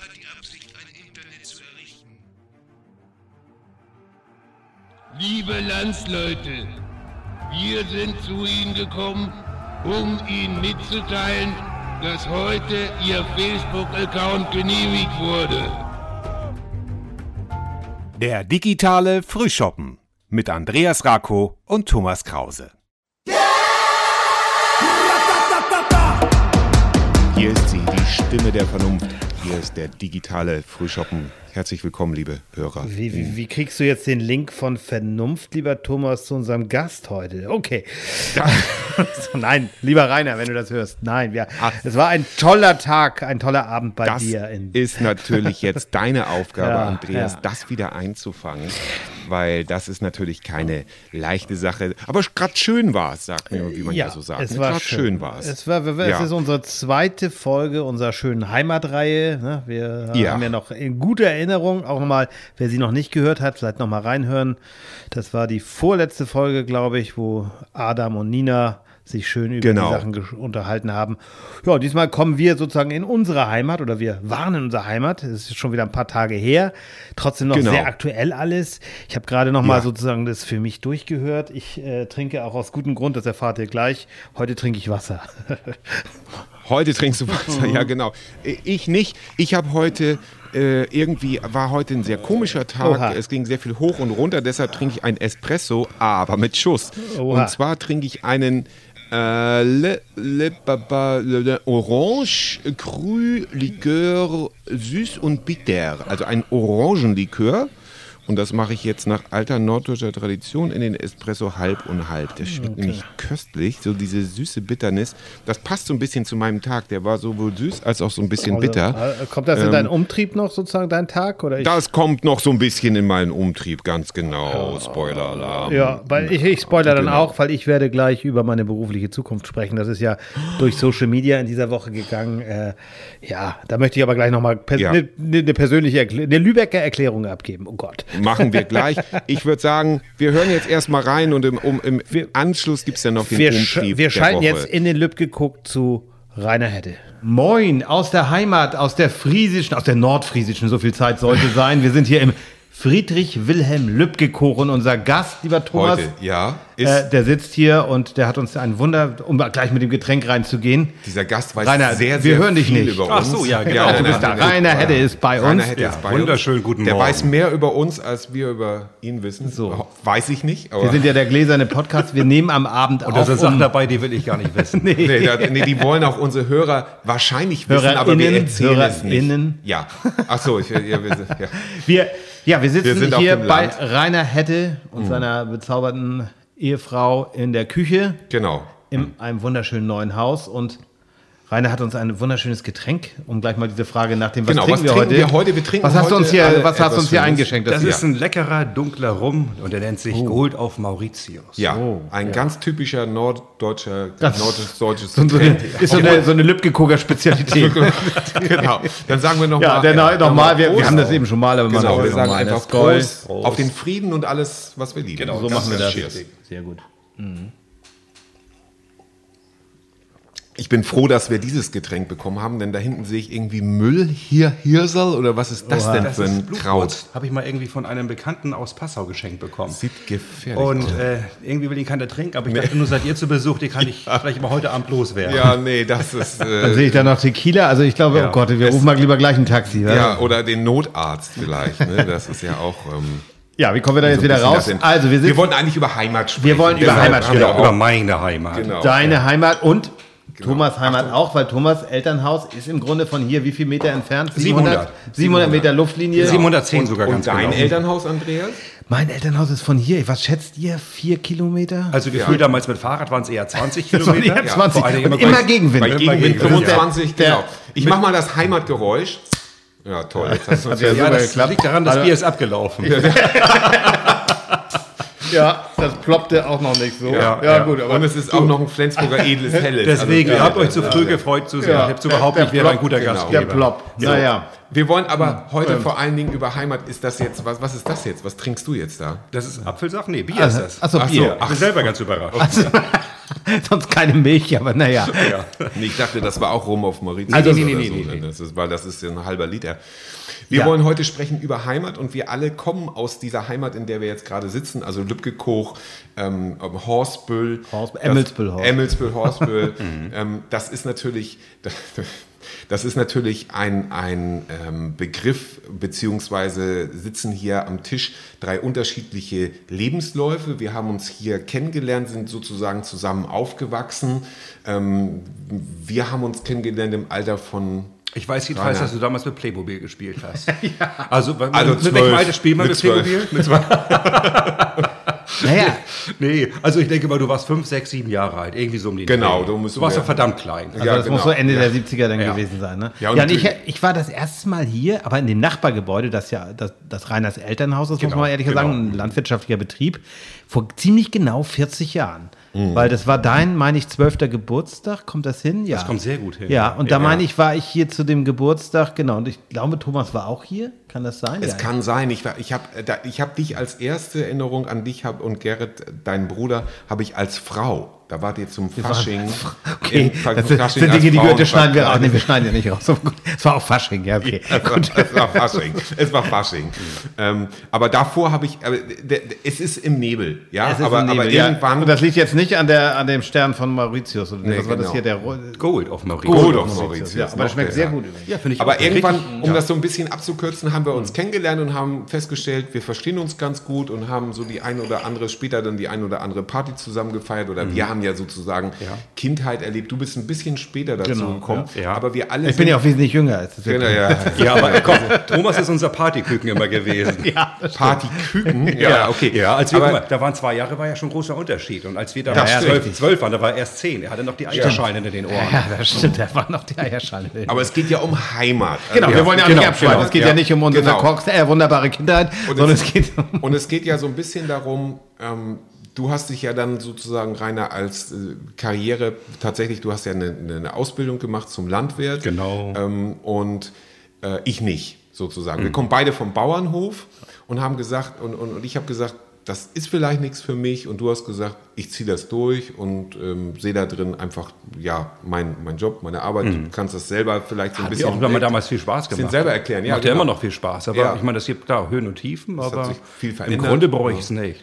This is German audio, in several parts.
hat die Absicht, ein Internet zu errichten. Liebe Landsleute, wir sind zu Ihnen gekommen, um Ihnen mitzuteilen, dass heute Ihr Facebook-Account genehmigt wurde. Der digitale Frühschoppen mit Andreas Rako und Thomas Krause. Hier ist sie, die Stimme der Vernunft. Hier ist der digitale Frühschoppen. Herzlich willkommen, liebe Hörer. Wie, wie, wie kriegst du jetzt den Link von Vernunft, lieber Thomas, zu unserem Gast heute? Okay. nein, lieber Rainer, wenn du das hörst. Nein, wir, es war ein toller Tag, ein toller Abend bei Das dir. In, ist natürlich jetzt deine Aufgabe, Ja, Andreas, ja. das wieder einzufangen, weil das ist natürlich keine leichte Sache. Aber gerade schön war es, sagt mir, wie man ja, so sagt. es Ne? war Grad schön war es. Es, war, es Ja. ist unsere zweite Folge unserer schönen Heimatreihe. ne? Wir Ja. haben ja noch in guter Erinnerung, auch nochmal, wer sie noch nicht gehört hat, vielleicht nochmal reinhören. Das war die vorletzte Folge, glaube ich, wo Adam und Nina sich schön über Genau. die Sachen unterhalten haben. Ja, diesmal kommen wir sozusagen in unsere Heimat oder wir waren in unserer Heimat. Es ist schon wieder ein paar Tage her. Trotzdem noch Genau. sehr aktuell alles. Ich habe gerade noch mal Ja. sozusagen das für mich durchgehört. Ich äh, trinke auch aus gutem Grund, das erfahrt ihr gleich. Heute trinke ich Wasser. Heute trinkst du Wasser, ja genau. Ich nicht. Ich habe heute äh, irgendwie, war heute ein sehr komischer Tag. Oha. Es ging sehr viel hoch und runter, deshalb trinke ich ein Espresso, aber mit Schuss. Oha. Und zwar trinke ich einen äh, Le, Le, Baba, Le, Le, Orange Cru Likör süß und bitter. Also ein Orangenlikör. Und das mache ich jetzt nach alter norddeutscher Tradition in den Espresso halb und halb. Der schmeckt nämlich köstlich, so diese süße Bitternis. Das passt so ein bisschen zu meinem Tag. Der war sowohl süß als auch so ein bisschen bitter. Also, äh, kommt das in deinen Umtrieb noch sozusagen, dein Tag? Oder ich, Das kommt noch so ein bisschen in meinen Umtrieb, ganz genau. Spoiler-Alarm. ja, weil ich, ich spoilere dann Genau. auch, weil ich werde gleich über meine berufliche Zukunft sprechen. Das ist ja durch Social Media in dieser Woche gegangen. Äh, ja, da möchte ich aber gleich nochmal pers Ja. eine ne persönliche, eine Lübecker Erklärung abgeben. Oh Gott. Machen wir gleich. Ich würde sagen, wir hören jetzt erstmal rein und im, um, im Anschluss gibt es ja noch den Wir, sch wir der schalten Woche. jetzt in den Lübcke guckt zu Rainer Hedde. Moin, aus der Heimat, aus der friesischen, aus der nordfriesischen, so viel Zeit sollte sein. Wir sind hier im Friedrich Wilhelm Lübcke Kochen. Unser Gast, lieber Thomas, Heute, ja, ist äh, der sitzt hier und der hat uns ein Wunder, um gleich mit dem Getränk reinzugehen. dieser Gast weiß Rainer, sehr, wir sehr hören dich viel nicht. über uns. Ach so, ja, genau. nein, du bist da. Rainer Hedde ist bei Rainer uns. Hedde ist Ja, bei wunderschönen uns. guten Der Morgen. weiß mehr über uns, als wir über ihn wissen. So. Weiß ich nicht, aber Wir sind ja der gläserne Podcast. Wir nehmen am Abend Und da auf. sind Sachen dabei, die will ich gar nicht wissen. nee. Nee, da, nee, die wollen auch unsere Hörer wahrscheinlich wissen, aber wir HörerInnen, erzählen es nicht. HörerInnen. Ja. Ach so, ich, ja, wir, sind- ja. Wir, ja, wir sitzen Wir hier bei Land. Rainer Hedde und seiner bezauberten Ehefrau in der Küche Genau. in einem wunderschönen neuen Haus und Rainer hat uns ein wunderschönes Getränk, um gleich mal diese Frage nach dem, was Genau, trinken was wir trinken heute? wir heute? Wir trinken was hast du uns hier, alle was hast uns hier eingeschenkt? Das hier- ist ein leckerer, dunkler Rum und der nennt sich Oh. Gold auf Mauritius. Ja, ein ganz typischer norddeutscher, norddeutsches so, Getränk. ist so eine, so eine Lübcke-Koger Spezialität. genau. Dann sagen wir noch ja, mal, äh, nochmal, wir, wir Prost. haben das eben schon mal, aber Genau, machen wir das sagen einfach Das Gold. Prost, auf den Frieden und alles, was wir lieben. Genau, So machen wir das. cheers. Sehr gut. Ich bin froh, dass wir dieses Getränk bekommen haben, denn da hinten sehe ich irgendwie Müll, hier Hirsel oder was ist das denn Das für ein. Kraut? Habe ich mal irgendwie von einem Bekannten aus Passau geschenkt bekommen. Sieht gefährlich Und aus. äh, irgendwie will ihn keiner trinken, aber ich dachte nur, seid ihr zu Besuch, die kann ich vielleicht mal heute Abend loswerden. Ja, nee, das ist. Dann Äh, sehe ich da noch Tequila. Also ich glaube, Ja. oh Gott, wir rufen mal lieber gleich ein Taxi. wa? ja, oder den Notarzt vielleicht. Ne? Das ist ja auch. Ähm, Ja, wie kommen wir da jetzt so wieder raus? Also, wir wir sind wollten eigentlich über Heimat sprechen. Wir wollen über Heimat wir sprechen. Über meine Heimat. Genau. deine Heimat und Thomas Genau. Heimat auch, weil Thomas Elternhaus ist im Grunde von hier wie viel Meter entfernt? 700. 700 Meter Luftlinie. 710 sogar Und ganz dein genau. Elternhaus, Andreas? Mein Elternhaus ist von hier. Was schätzt ihr? Vier Kilometer? Also gefühlt damals mit Fahrrad waren es eher 20 Das waren Kilometer. eher 20. Vor allem Und immer bei- Gegenwind. Bei Immer Gegenwind Gegenwind, 25, der- genau. Ich mach mal das Heimatgeräusch. Ja, toll. Du uns ja ja Ja, das liegt daran, das Also- Bier ist abgelaufen. Ja, das ploppte auch noch nicht so. Ja, ja ja. gut, aber Und es ist auch noch ein Flensburger edles Helles. Deswegen, Also, ihr habt euch zu früh gefreut zu sehen. Ja. Ich hab's überhaupt Der nicht, wäre ein guter genau. Gastgeber. der Plopp. Naja. Wir wollen aber heute vor allen Dingen über Heimat. Ist das jetzt, was, was ist das jetzt? Was trinkst du jetzt da? Das ist Apfelsaft? Nee, Bier ist das. Achso, Ach so, Bier. Ich bin selber ganz überrascht. Sonst keine Milch, aber naja. Nee, ich dachte, das war auch Rum auf Mauritius. Also, nee, oder nee, so, nee, nee. Das ist, weil das ist ja ein halber Liter. Wir Ja. wollen heute sprechen über Heimat und wir alle kommen aus dieser Heimat, in der wir jetzt gerade sitzen. Also Lübkekoch, ähm, Horsbüll, das- Emmelsbüll, Horsbüll. Emmelsbüll, Horsbüll. ähm, das ist natürlich, das ist natürlich ein, ein ähm, Begriff, beziehungsweise sitzen hier am Tisch drei unterschiedliche Lebensläufe. Wir haben uns hier kennengelernt, sind sozusagen zusammen aufgewachsen. Ähm, wir haben uns kennengelernt im Alter von Ich weiß jedenfalls, dass du damals mit Playmobil gespielt hast. Also, Also also mit welchem Alter spielt man Mit mit. Playmobil? Mit. Naja, Nee, also ich denke mal, du warst fünf, sechs, sieben Jahre alt. Irgendwie so um den Genau, du musst- Du warst ja. verdammt klein. also Ja, das genau. muss so Ende Ja. der 70er dann Ja. gewesen sein. Ne? Ja, Ja, und und, ich, ich war das erste Mal hier, aber in dem Nachbargebäude, das ja das, das Reiners Elternhaus ist, muss Genau, man ehrlich genau. sagen, ein landwirtschaftlicher Betrieb, vor ziemlich genau 40 Jahren. Mhm. Weil das war dein, meine ich, zwölfter Geburtstag, kommt das hin? Ja. Das kommt sehr gut hin. Ja, und da Ja. meine ich, war ich hier zu dem Geburtstag, genau, und ich glaube, Thomas war auch hier, kann das sein? Es ja. kann sein. Ich, war- ich habe ich hab dich als erste Erinnerung an dich hab, und Gerrit, deinen Bruder, habe ich als Frau. Da wart ihr zum Fasching. Okay, im das sind, Fasching sind als Dinge, die Frauen wir, das schneiden wir auch. Nee, wir schneiden ja nicht raus. Gut, Es war auch Fasching, ja, okay. Es war, es war Fasching. Es war Fasching. Ähm, aber davor habe ich, es ist im Nebel, ja. Es ist aber, ein Nebel, aber ja. irgendwann Und das liegt jetzt nicht an, der, an dem Stern von Mauritius. Oder Nee, was war das genau. hier? Der Gold auf Mauritius. Gold auf Mauritius. Ja, aber das schmeckt der, sehr ja. gut übrigens. Ja, finde ich Aber auch. irgendwann, Richtig, um ja. das so ein bisschen abzukürzen, haben wir uns kennengelernt und haben festgestellt, wir verstehen uns ganz gut und haben so die ein oder andere, später dann die ein oder andere Party zusammen gefeiert oder wir haben ja sozusagen Ja. Kindheit erlebt. Du bist ein bisschen später dazu Genau, gekommen, ja. Ja. aber wir alle Ich bin ja auch wesentlich jünger. Es ist Genau, ja. Ja, aber komm, Thomas ist unser Partyküken immer gewesen. ja, das. Partyküken. Ja, okay. Ja, als wir, aber, mal, da waren zwei Jahre, war ja schon ein großer Unterschied. Und als wir da Das zwölf, zwölf waren, da war er erst zehn. Er hatte noch die Eierschalen hinter den Ohren. Ja, das stimmt. Da war noch die Eierschale. aber es geht ja um Heimat. Genau, wir wollen ja auch genau, nicht abschweifen. genau, es geht ja, ja. nicht um unsere Genau. verkorkste, äh, wunderbare Kindheit, Und sondern es- es geht Und es geht ja so ein bisschen darum, ähm, du hast dich ja dann sozusagen, Rainer, als äh, Karriere, tatsächlich, du hast ja eine, eine Ausbildung gemacht zum Landwirt. Genau. Ähm, und äh, ich nicht, sozusagen. Mhm. Wir kommen beide vom Bauernhof und haben gesagt, und, und, und ich habe gesagt, das ist vielleicht nichts für mich und du hast gesagt, ich ziehe das durch und ähm, sehe da drin einfach, ja, mein, mein Job, meine Arbeit. Du kannst das selber vielleicht so ein Hat bisschen... mir auch damals viel Spaß gemacht. selber erklären, ja, Macht ja genau. immer noch viel Spaß. Aber Ja. ich meine, das gibt klar Höhen und Tiefen, hat aber sich viel im. Grunde bereue ich es nicht.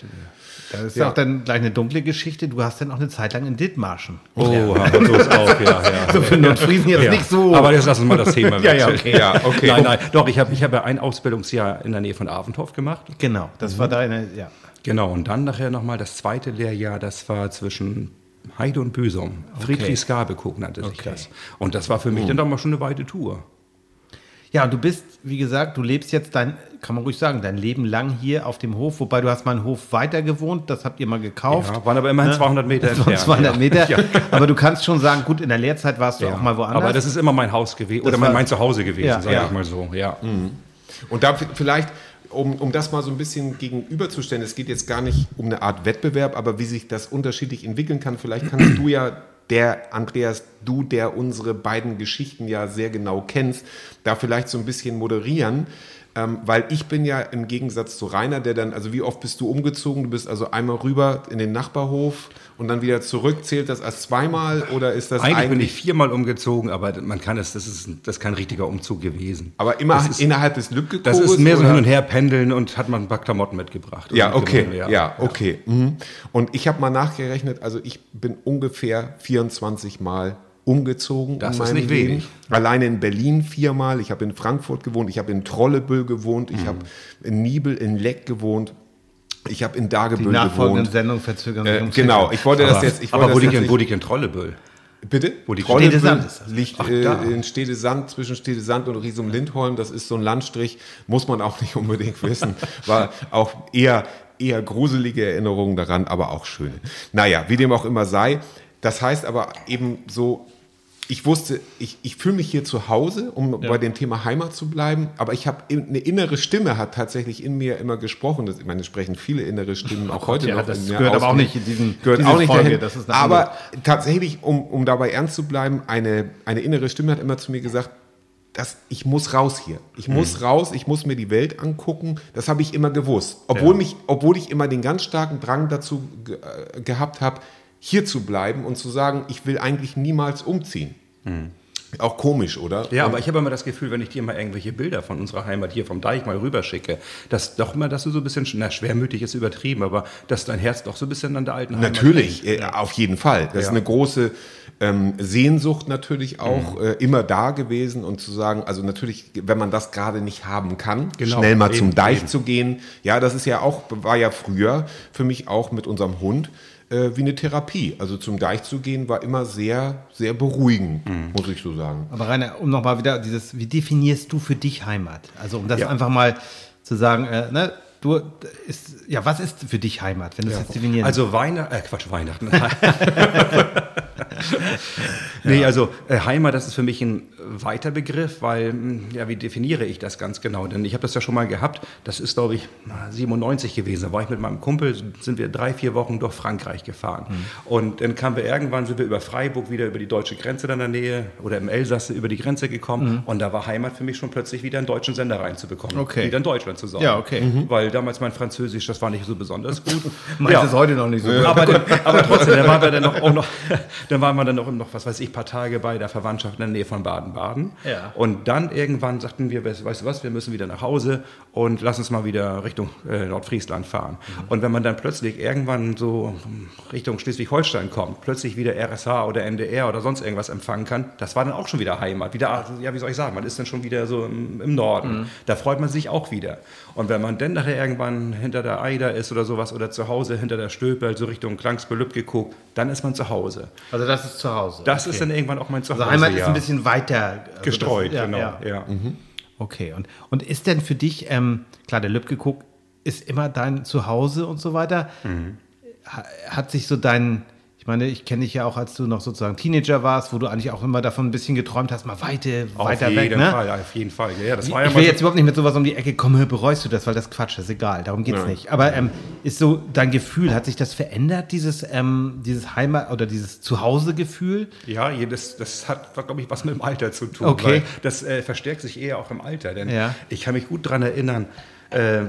Das ist Ja. auch dann gleich eine dunkle Geschichte. Du hast dann auch eine Zeit lang in Dithmarschen. Oh, so ist auch, ja, ja. So für Nordfriesen jetzt Ja. nicht so. Aber jetzt lassen wir mal das Thema Ja, ja, wechseln. okay. Ja, okay. Nein, nein, doch, ich habe ich hab ja ein Ausbildungsjahr in der Nähe von Aventhof gemacht. genau, das war deine, ja. Genau, und dann nachher nochmal das zweite Lehrjahr, das war zwischen Heide und Büsum. Friedrichsgabekog nannte sich Okay. das. Und das war für mich dann doch mal schon eine weite Tour. Ja, und du bist, wie gesagt, du lebst jetzt dein, kann man ruhig sagen, dein Leben lang hier auf dem Hof, wobei du hast mal einen Hof weiter gewohnt, das habt ihr mal gekauft. Ja, waren aber immerhin 200 Meter entfernt. 200 ja. Meter. Ja. Aber du kannst schon sagen, gut, in der Lehrzeit warst du Ja. auch mal woanders. Aber das ist immer mein Haus gewesen, oder mein, mein Zuhause gewesen, Ja, sage ja. ich mal so. Ja. Und da vielleicht, um, um das mal so ein bisschen gegenüberzustellen, es geht jetzt gar nicht um eine Art Wettbewerb, aber wie sich das unterschiedlich entwickeln kann, vielleicht kannst du ja, der Andreas, du, der unsere beiden Geschichten ja sehr genau kennst, da vielleicht so ein bisschen moderieren. Ähm, weil ich bin ja im Gegensatz zu Rainer, der dann, also wie oft bist du umgezogen? Du bist also einmal rüber in den Nachbarhof und dann wieder zurück. Zählt das als zweimal oder ist das Eigentlich, eigentlich, bin ich viermal umgezogen, aber man kann es, das ist, das ist kein richtiger Umzug gewesen. aber immer das ist, innerhalb des Lübcke das ist mehr so oder? hin und her pendeln und hat man ein paar Klamotten mitgebracht. Ja, okay. mitgenommen, Ja, okay. Mhm. Und ich habe mal nachgerechnet, also ich bin ungefähr 24 Mal umgezogen. Das in ist nicht Leben. wenig. Alleine in Berlin viermal. Ich habe in Frankfurt gewohnt. Ich habe in Trollebüll gewohnt. Mhm. Ich habe in Niebel, in Leck gewohnt. Ich habe in die Dagebüll nachfolgenden gewohnt. Sendungen verzögern sich Äh, ums genau, ich wollte Aber, das jetzt. Ich aber wo liegt denn, denn Trollebüll? Bitte? Wo die Trollebüll Stedesand ist das. liegt Ach, äh, in Stedesand, zwischen Stedesand und Riesum-Lindholm. Das ist so ein Landstrich, muss man auch nicht unbedingt wissen. War auch eher, eher gruselige Erinnerungen daran, aber auch schöne. Naja, wie dem auch immer sei. Das heißt aber eben so, ich wusste, ich, ich fühle mich hier zu Hause, um bei dem Thema Heimat zu bleiben, aber ich habe eine innere Stimme, hat tatsächlich in mir immer gesprochen. Das, ich meine, es sprechen viele innere Stimmen auch heute ja, noch. das gehört aber auch nicht in diesen- gehört auch nicht Folge, dahin. das aber tatsächlich, um, um dabei ernst zu bleiben, eine, eine innere Stimme hat immer zu mir gesagt, dass ich muss raus hier. Ich muss raus, ich muss mir die Welt angucken. Das habe ich immer gewusst. Obwohl, mich, obwohl ich immer den ganz starken Drang dazu ge äh, gehabt habe, hier zu bleiben und zu sagen, ich will eigentlich niemals umziehen. Auch komisch, oder? Ja, aber ich habe immer das Gefühl, wenn ich dir mal irgendwelche Bilder von unserer Heimat hier vom Deich mal rüberschicke, dass doch immer, dass du so ein bisschen, na, schwermütig ist übertrieben, aber dass dein Herz doch so ein bisschen an der alten Heimat Natürlich, äh, auf jeden Fall. Das ist Ja. eine große ähm, Sehnsucht natürlich auch Mhm. äh, immer da gewesen und zu sagen, also natürlich, wenn man das gerade nicht haben kann, Genau, schnell mal eben, zum Deich eben. zu gehen. Ja, das ist ja auch, war ja früher für mich auch mit unserem Hund äh, wie eine Therapie. Also zum Deich zu gehen war immer sehr, sehr beruhigend, Mhm. muss ich so sagen. Aber Rainer, um nochmal wieder dieses, wie definierst du für dich Heimat? Also um das Ja. einfach mal zu sagen, äh, ne, du ist, ja, was ist für dich Heimat, wenn du es jetzt definieren Also Weihnachten, äh, Quatsch, Weihnachten. nee, also äh, Heimat, das ist für mich ein weiter Begriff, weil, mh, ja, wie definiere ich das ganz genau? Denn ich habe das ja schon mal gehabt, das ist, glaube ich, na, 97 gewesen. Da war ich mit meinem Kumpel, sind wir drei, vier Wochen durch Frankreich gefahren. Und dann kamen wir irgendwann, sind wir über Freiburg wieder über die deutsche Grenze dann in der Nähe oder im Elsass über die Grenze gekommen. Und da war Heimat für mich schon plötzlich wieder einen deutschen Sender reinzubekommen. Okay. Wieder in Deutschland zu sein. Ja, okay. Weil damals mein Französisch, das war nicht so besonders gut. Meinst du es heute noch nicht so? Aber, dann, aber trotzdem, dann waren wir dann noch, auch noch, dann waren wir dann noch, noch, was weiß ich, paar Tage bei der Verwandtschaft in der Nähe von Baden-Baden. Ja. Und dann irgendwann sagten wir, weißt du was, wir müssen wieder nach Hause und lass uns mal wieder Richtung äh, Nordfriesland fahren. Und wenn man dann plötzlich irgendwann so Richtung Schleswig-Holstein kommt, plötzlich wieder RSH oder NDR oder sonst irgendwas empfangen kann, das war dann auch schon wieder Heimat. Wieder, ja, wie soll ich sagen, man ist dann schon wieder so im, im Norden. Da freut man sich auch wieder. Und wenn man dann nachher irgendwann hinter der Eider ist oder sowas oder zu Hause hinter der Stöpel, so Richtung Klangsbelüb geguckt, dann ist man zu Hause. Also das ist zu Hause. Das okay. ist dann irgendwann auch mein Zuhause. Also Heimat ist ja. ein bisschen weiter also gestreut, das, ja, genau. Ja. Ja. Okay, und, und ist denn für dich, ähm, klar, der Lübcke-Cook ist immer dein Zuhause und so weiter. Mhm. Ha, hat sich so dein, meine, ich kenne dich ja auch, als du noch sozusagen Teenager warst, wo du eigentlich auch immer davon ein bisschen geträumt hast, mal weite, weiter auf weg, jeden ne? Fall, auf jeden Fall. Ja, das war ja ich will jetzt überhaupt nicht mit sowas um die Ecke kommen, bereust du das, weil das Quatsch ist, egal, darum geht's Nein. nicht. Aber ähm, ist so dein Gefühl, hat sich das verändert, dieses, ähm, dieses Heimat- oder dieses Zuhause-Gefühl? Ja, das, das hat, glaube ich, was mit dem Alter zu tun. Okay. Das äh, verstärkt sich eher auch im Alter. Denn Ja. ich kann mich gut daran erinnern, äh,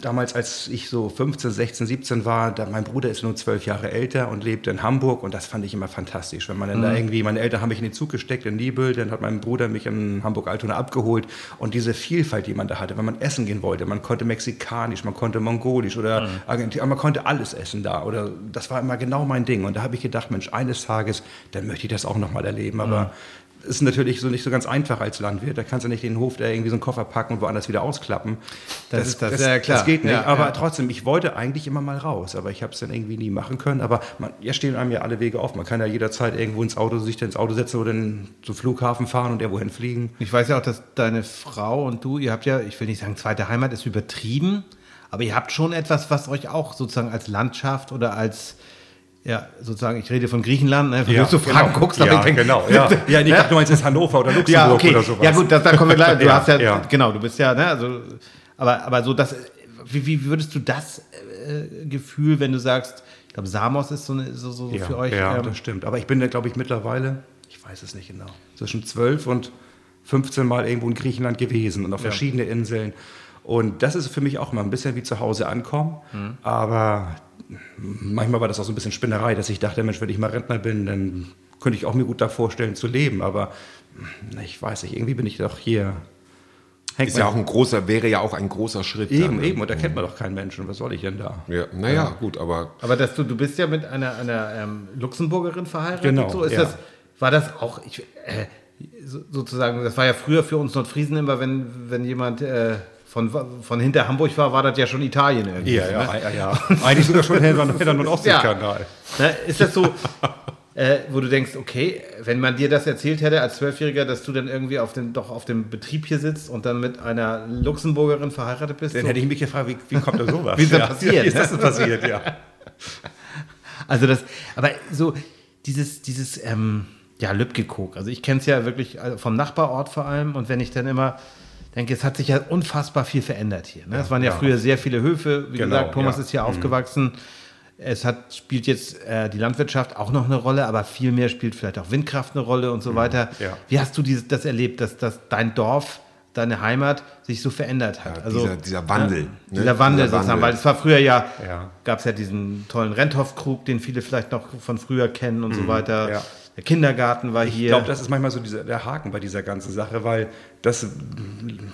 damals, als ich so 15, 16, 17 war, da, mein Bruder ist nur zwölf Jahre älter und lebt in Hamburg und das fand ich immer fantastisch. Wenn man dann da Mhm. irgendwie, meine Eltern haben mich in den Zug gesteckt, in Nibel, dann hat mein Bruder mich in Hamburg-Altona abgeholt und diese Vielfalt, die man da hatte, wenn man essen gehen wollte, man konnte mexikanisch, man konnte mongolisch oder Mhm. Argentinisch, man konnte alles essen da oder das war immer genau mein Ding und da habe ich gedacht, Mensch, eines Tages, dann möchte ich das auch nochmal erleben, aber Mhm. Ist natürlich so nicht so ganz einfach als Landwirt. Da kannst du nicht den Hof da irgendwie so einen Koffer packen und woanders wieder ausklappen. Das ist das, ja, klar. Das geht nicht. Ja, aber ja. trotzdem, ich wollte eigentlich immer mal raus, aber ich habe es dann irgendwie nie machen können. Aber man, ja stehen einem ja alle Wege auf. Man kann ja jederzeit irgendwo ins Auto, sich ins Auto setzen oder zum Flughafen fahren und irgendwo hinfliegen. Ich weiß ja auch, dass deine Frau und du, ihr habt ja, ich will nicht sagen, zweite Heimat ist übertrieben, aber ihr habt schon etwas, was euch auch sozusagen als Landschaft oder als, ja, sozusagen, ich rede von Griechenland, ne, wenn du so Fragen guckst, aber ja, ich denke, genau. Ja, ja ich dachte, du meinst jetzt Hannover oder Luxemburg ja, okay. oder sowas. Ja, gut, das, da kommen wir gleich. Du Ja, hast ja, ja. genau, du bist ja, ne, also, aber, aber so das, wie, wie würdest du das äh, Gefühl, wenn du sagst, ich glaube, Samos ist so, eine, so, so Ja, für euch. ja ähm, das stimmt. Aber ich bin da, glaube ich, mittlerweile, ich weiß es nicht genau, zwischen 12 und 15 Mal irgendwo in Griechenland gewesen und auf verschiedene Inseln. Und das ist für mich auch mal ein bisschen wie zu Hause ankommen. Mhm. Aber manchmal war das auch so ein bisschen Spinnerei, dass ich dachte, Mensch, wenn ich mal Rentner bin, dann könnte ich auch mir gut da vorstellen zu leben. Aber ich weiß nicht, irgendwie bin ich doch hier. Hängt Ist ja auch ein großer, wäre ja auch ein großer Schritt. eben, dann, ne? eben. Und da kennt man doch keinen Menschen. Was soll ich denn da? Ja, naja, gut, aber Aber dass du, du bist ja mit einer, einer ähm, Luxemburgerin verheiratet. Genau, So ist ja. das, war das auch, ich, äh, so, sozusagen, das war ja früher für uns Nordfriesen immer, wenn, wenn jemand äh, von, von hinter Hamburg war, war das ja schon Italien irgendwie. Ja, ja, Ne? ja, ja. Eigentlich sogar schon hinter hinter und Ostseekanal. Ne, ist das so, äh, wo du denkst, okay, wenn man dir das erzählt hätte als Zwölfjähriger, dass du dann irgendwie auf dem, doch auf dem Betrieb hier sitzt und dann mit einer Luxemburgerin verheiratet bist? Dann so? hätte ich mich gefragt, wie, wie kommt da sowas? Wie ist das ja. passiert, Wie ist ne? das denn passiert, ja. Also das, aber so dieses, dieses, ähm, ja, Lübkekok. Also ich kenne es ja wirklich also vom Nachbarort vor allem und wenn ich dann immer denke, es hat sich ja unfassbar viel verändert hier. Ne? es waren ja, ja. früher sehr viele Höfe. Wie Genau, gesagt, Thomas ja. ist hier aufgewachsen. Es hat, spielt jetzt äh, die Landwirtschaft auch noch eine Rolle, aber viel mehr spielt vielleicht auch Windkraft eine Rolle und so weiter. ja. Wie hast du dieses, das erlebt, dass, dass dein Dorf deine Heimat sich so verändert hat. also, dieser, dieser Wandel. Ja, ne? Dieser Wandel Dieser sozusagen, weil es war früher ja, Ja. gab es ja diesen tollen Renthoff-Krug, den viele vielleicht noch von früher kennen und so weiter. Mhm. ja. Der Kindergarten war Ich hier. glaube, das ist manchmal so dieser, der Haken bei dieser ganzen Sache, weil das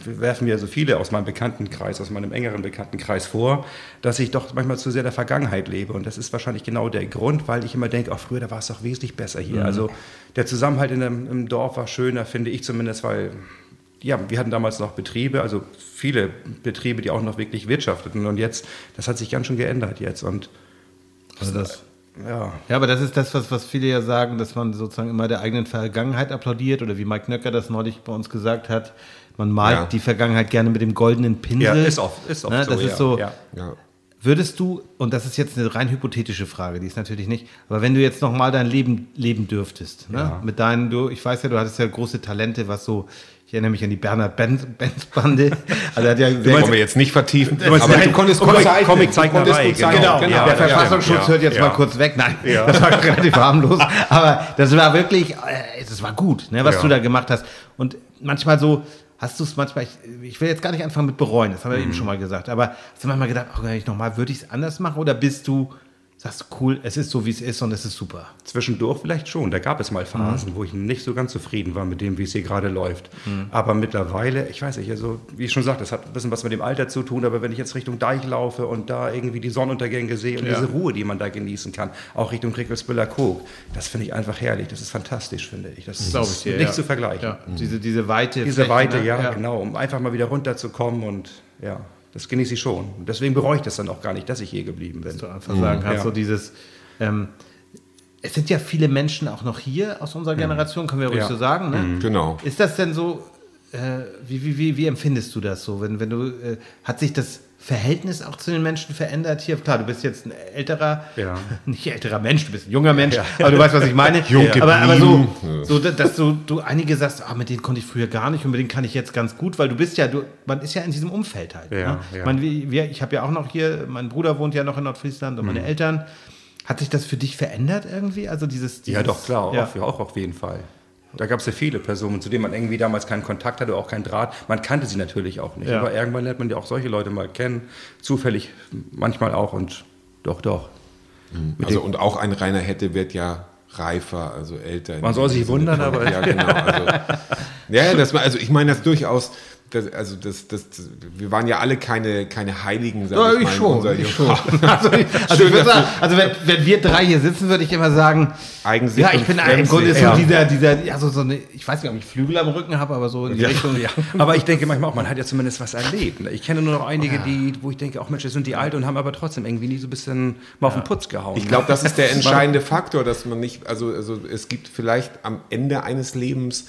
werfen mir so viele aus meinem Bekanntenkreis, aus meinem engeren Bekanntenkreis vor, dass ich doch manchmal zu sehr der Vergangenheit lebe. Und das ist wahrscheinlich genau der Grund, weil ich immer denke, auch früher, da war es doch wesentlich besser hier. Also der Zusammenhalt in dem, im Dorf war schöner, finde ich zumindest, weil ja, wir hatten damals noch Betriebe, also viele Betriebe, die auch noch wirklich wirtschafteten. Und jetzt, das hat sich ganz schön geändert jetzt. Und also das, ja, ja, aber das ist das, was, was viele ja sagen, dass man sozusagen immer der eigenen Vergangenheit applaudiert oder wie Mike Nöcker das neulich bei uns gesagt hat, man malt Ja. die Vergangenheit gerne mit dem goldenen Pinsel. ja ist oft, ist oft Ne, so. das ja, ist so, Ja. Würdest du, und das ist jetzt eine rein hypothetische Frage, die ist natürlich nicht, aber wenn du jetzt nochmal dein Leben leben dürftest, ne? Mit deinen, du, ich weiß ja, du hattest ja große Talente, was so, ich erinnere mich an die Bernhard Benz, Benz Bande, also hat ja sehr, Wollen wir jetzt nicht vertiefen. meinst, aber nein, du konntest Comic- zeichnen. Du gut zeichnen. genau. Genau, Ja, der Verfassungsschutz ja, hört jetzt ja. mal kurz weg. Nein, das war relativ harmlos. Aber das war wirklich, äh, das war gut, ne, was du da gemacht hast. Und manchmal so, hast du es manchmal, ich, ich will jetzt gar nicht anfangen mit bereuen, das haben wir Mhm. eben schon mal gesagt, aber hast du manchmal gedacht, ach, wenn ich nochmal, würde ich es anders machen? Oder bist du, sagst cool, es ist so, wie es ist und es ist super? Zwischendurch vielleicht schon. Da gab es mal Phasen, wo ich nicht so ganz zufrieden war mit dem, wie es hier gerade läuft. Aber mittlerweile, ich weiß nicht, also wie ich schon sagte, das hat ein bisschen was mit dem Alter zu tun, aber wenn ich jetzt Richtung Deich laufe und da irgendwie die Sonnenuntergänge sehe und Ja. diese Ruhe, die man da genießen kann, auch Richtung Rickelsbüller Kog, das finde ich einfach herrlich. Das ist fantastisch, finde ich. Das ist Glaube ich dir, nicht ja. zu vergleichen. Ja, diese, diese Weite. Diese Fläche, Weite, ne? ja, genau, um einfach mal wieder runterzukommen und ja, das genieße ich schon. Und deswegen bereue ich das dann auch gar nicht, dass ich hier geblieben bin. Dass du einfach sagen kannst, Ja. so dieses, ähm, es sind ja viele Menschen auch noch hier aus unserer Generation, können wir ruhig Ja. so sagen, ne? Genau. Ist das denn so, äh, wie, wie, wie, wie empfindest du das so? Wenn, wenn du, äh, hat sich das Verhältnis auch zu den Menschen verändert hier? Klar, du bist jetzt ein älterer, Ja. nicht älterer Mensch, du bist ein junger Mensch, Ja. aber du weißt, was ich meine. Jung aber, aber so, so, dass- du, du einige sagst, ah, mit denen konnte ich früher gar nicht und mit denen kann ich jetzt ganz gut, weil du bist ja, du, man ist ja in diesem Umfeld halt. Ja, ne? ja. Ich, meine, wir, ich habe ja auch noch hier, mein Bruder wohnt ja noch in Nordfriesland und meine Mhm. Eltern. Hat sich das für dich verändert irgendwie? Also dieses, dieses Ja, doch, klar, Ja. Auf, auch auf jeden Fall. Da gab es ja viele Personen, zu denen man irgendwie damals keinen Kontakt hatte, auch keinen Draht. Man kannte sie natürlich auch nicht. Ja. Aber irgendwann lernt man ja auch solche Leute mal kennen. Zufällig manchmal auch und doch, doch. Also, und auch ein Rainer Hätte wird ja reifer, also älter. Man soll sich wundern, aber- Ja, genau. Also, ja, das war, also ich meine das durchaus, das, also das, das, wir waren ja alle keine, keine Heiligen, sag Ja, ich ich mal. schon, ich schon. Also, ich, also, ich würde sagen, also wenn, wenn wir drei hier sitzen, würde ich immer sagen, Eigensicht ja, ich bin im. Grunde so Ja. dieser, dieser, ja, so, so eine, ich weiß nicht, ob ich Flügel am Rücken habe, aber so in die Richtung, ja. Aber ich denke manchmal auch, man hat ja zumindest was erlebt. ne? Ich kenne nur noch einige, die, wo ich denke, auch Mensch, das sind die alt und haben aber trotzdem irgendwie nie so ein bisschen mal auf den Putz gehauen. Ich glaube, das ist der entscheidende Faktor, dass man nicht, also, also es gibt vielleicht am Ende eines Lebens,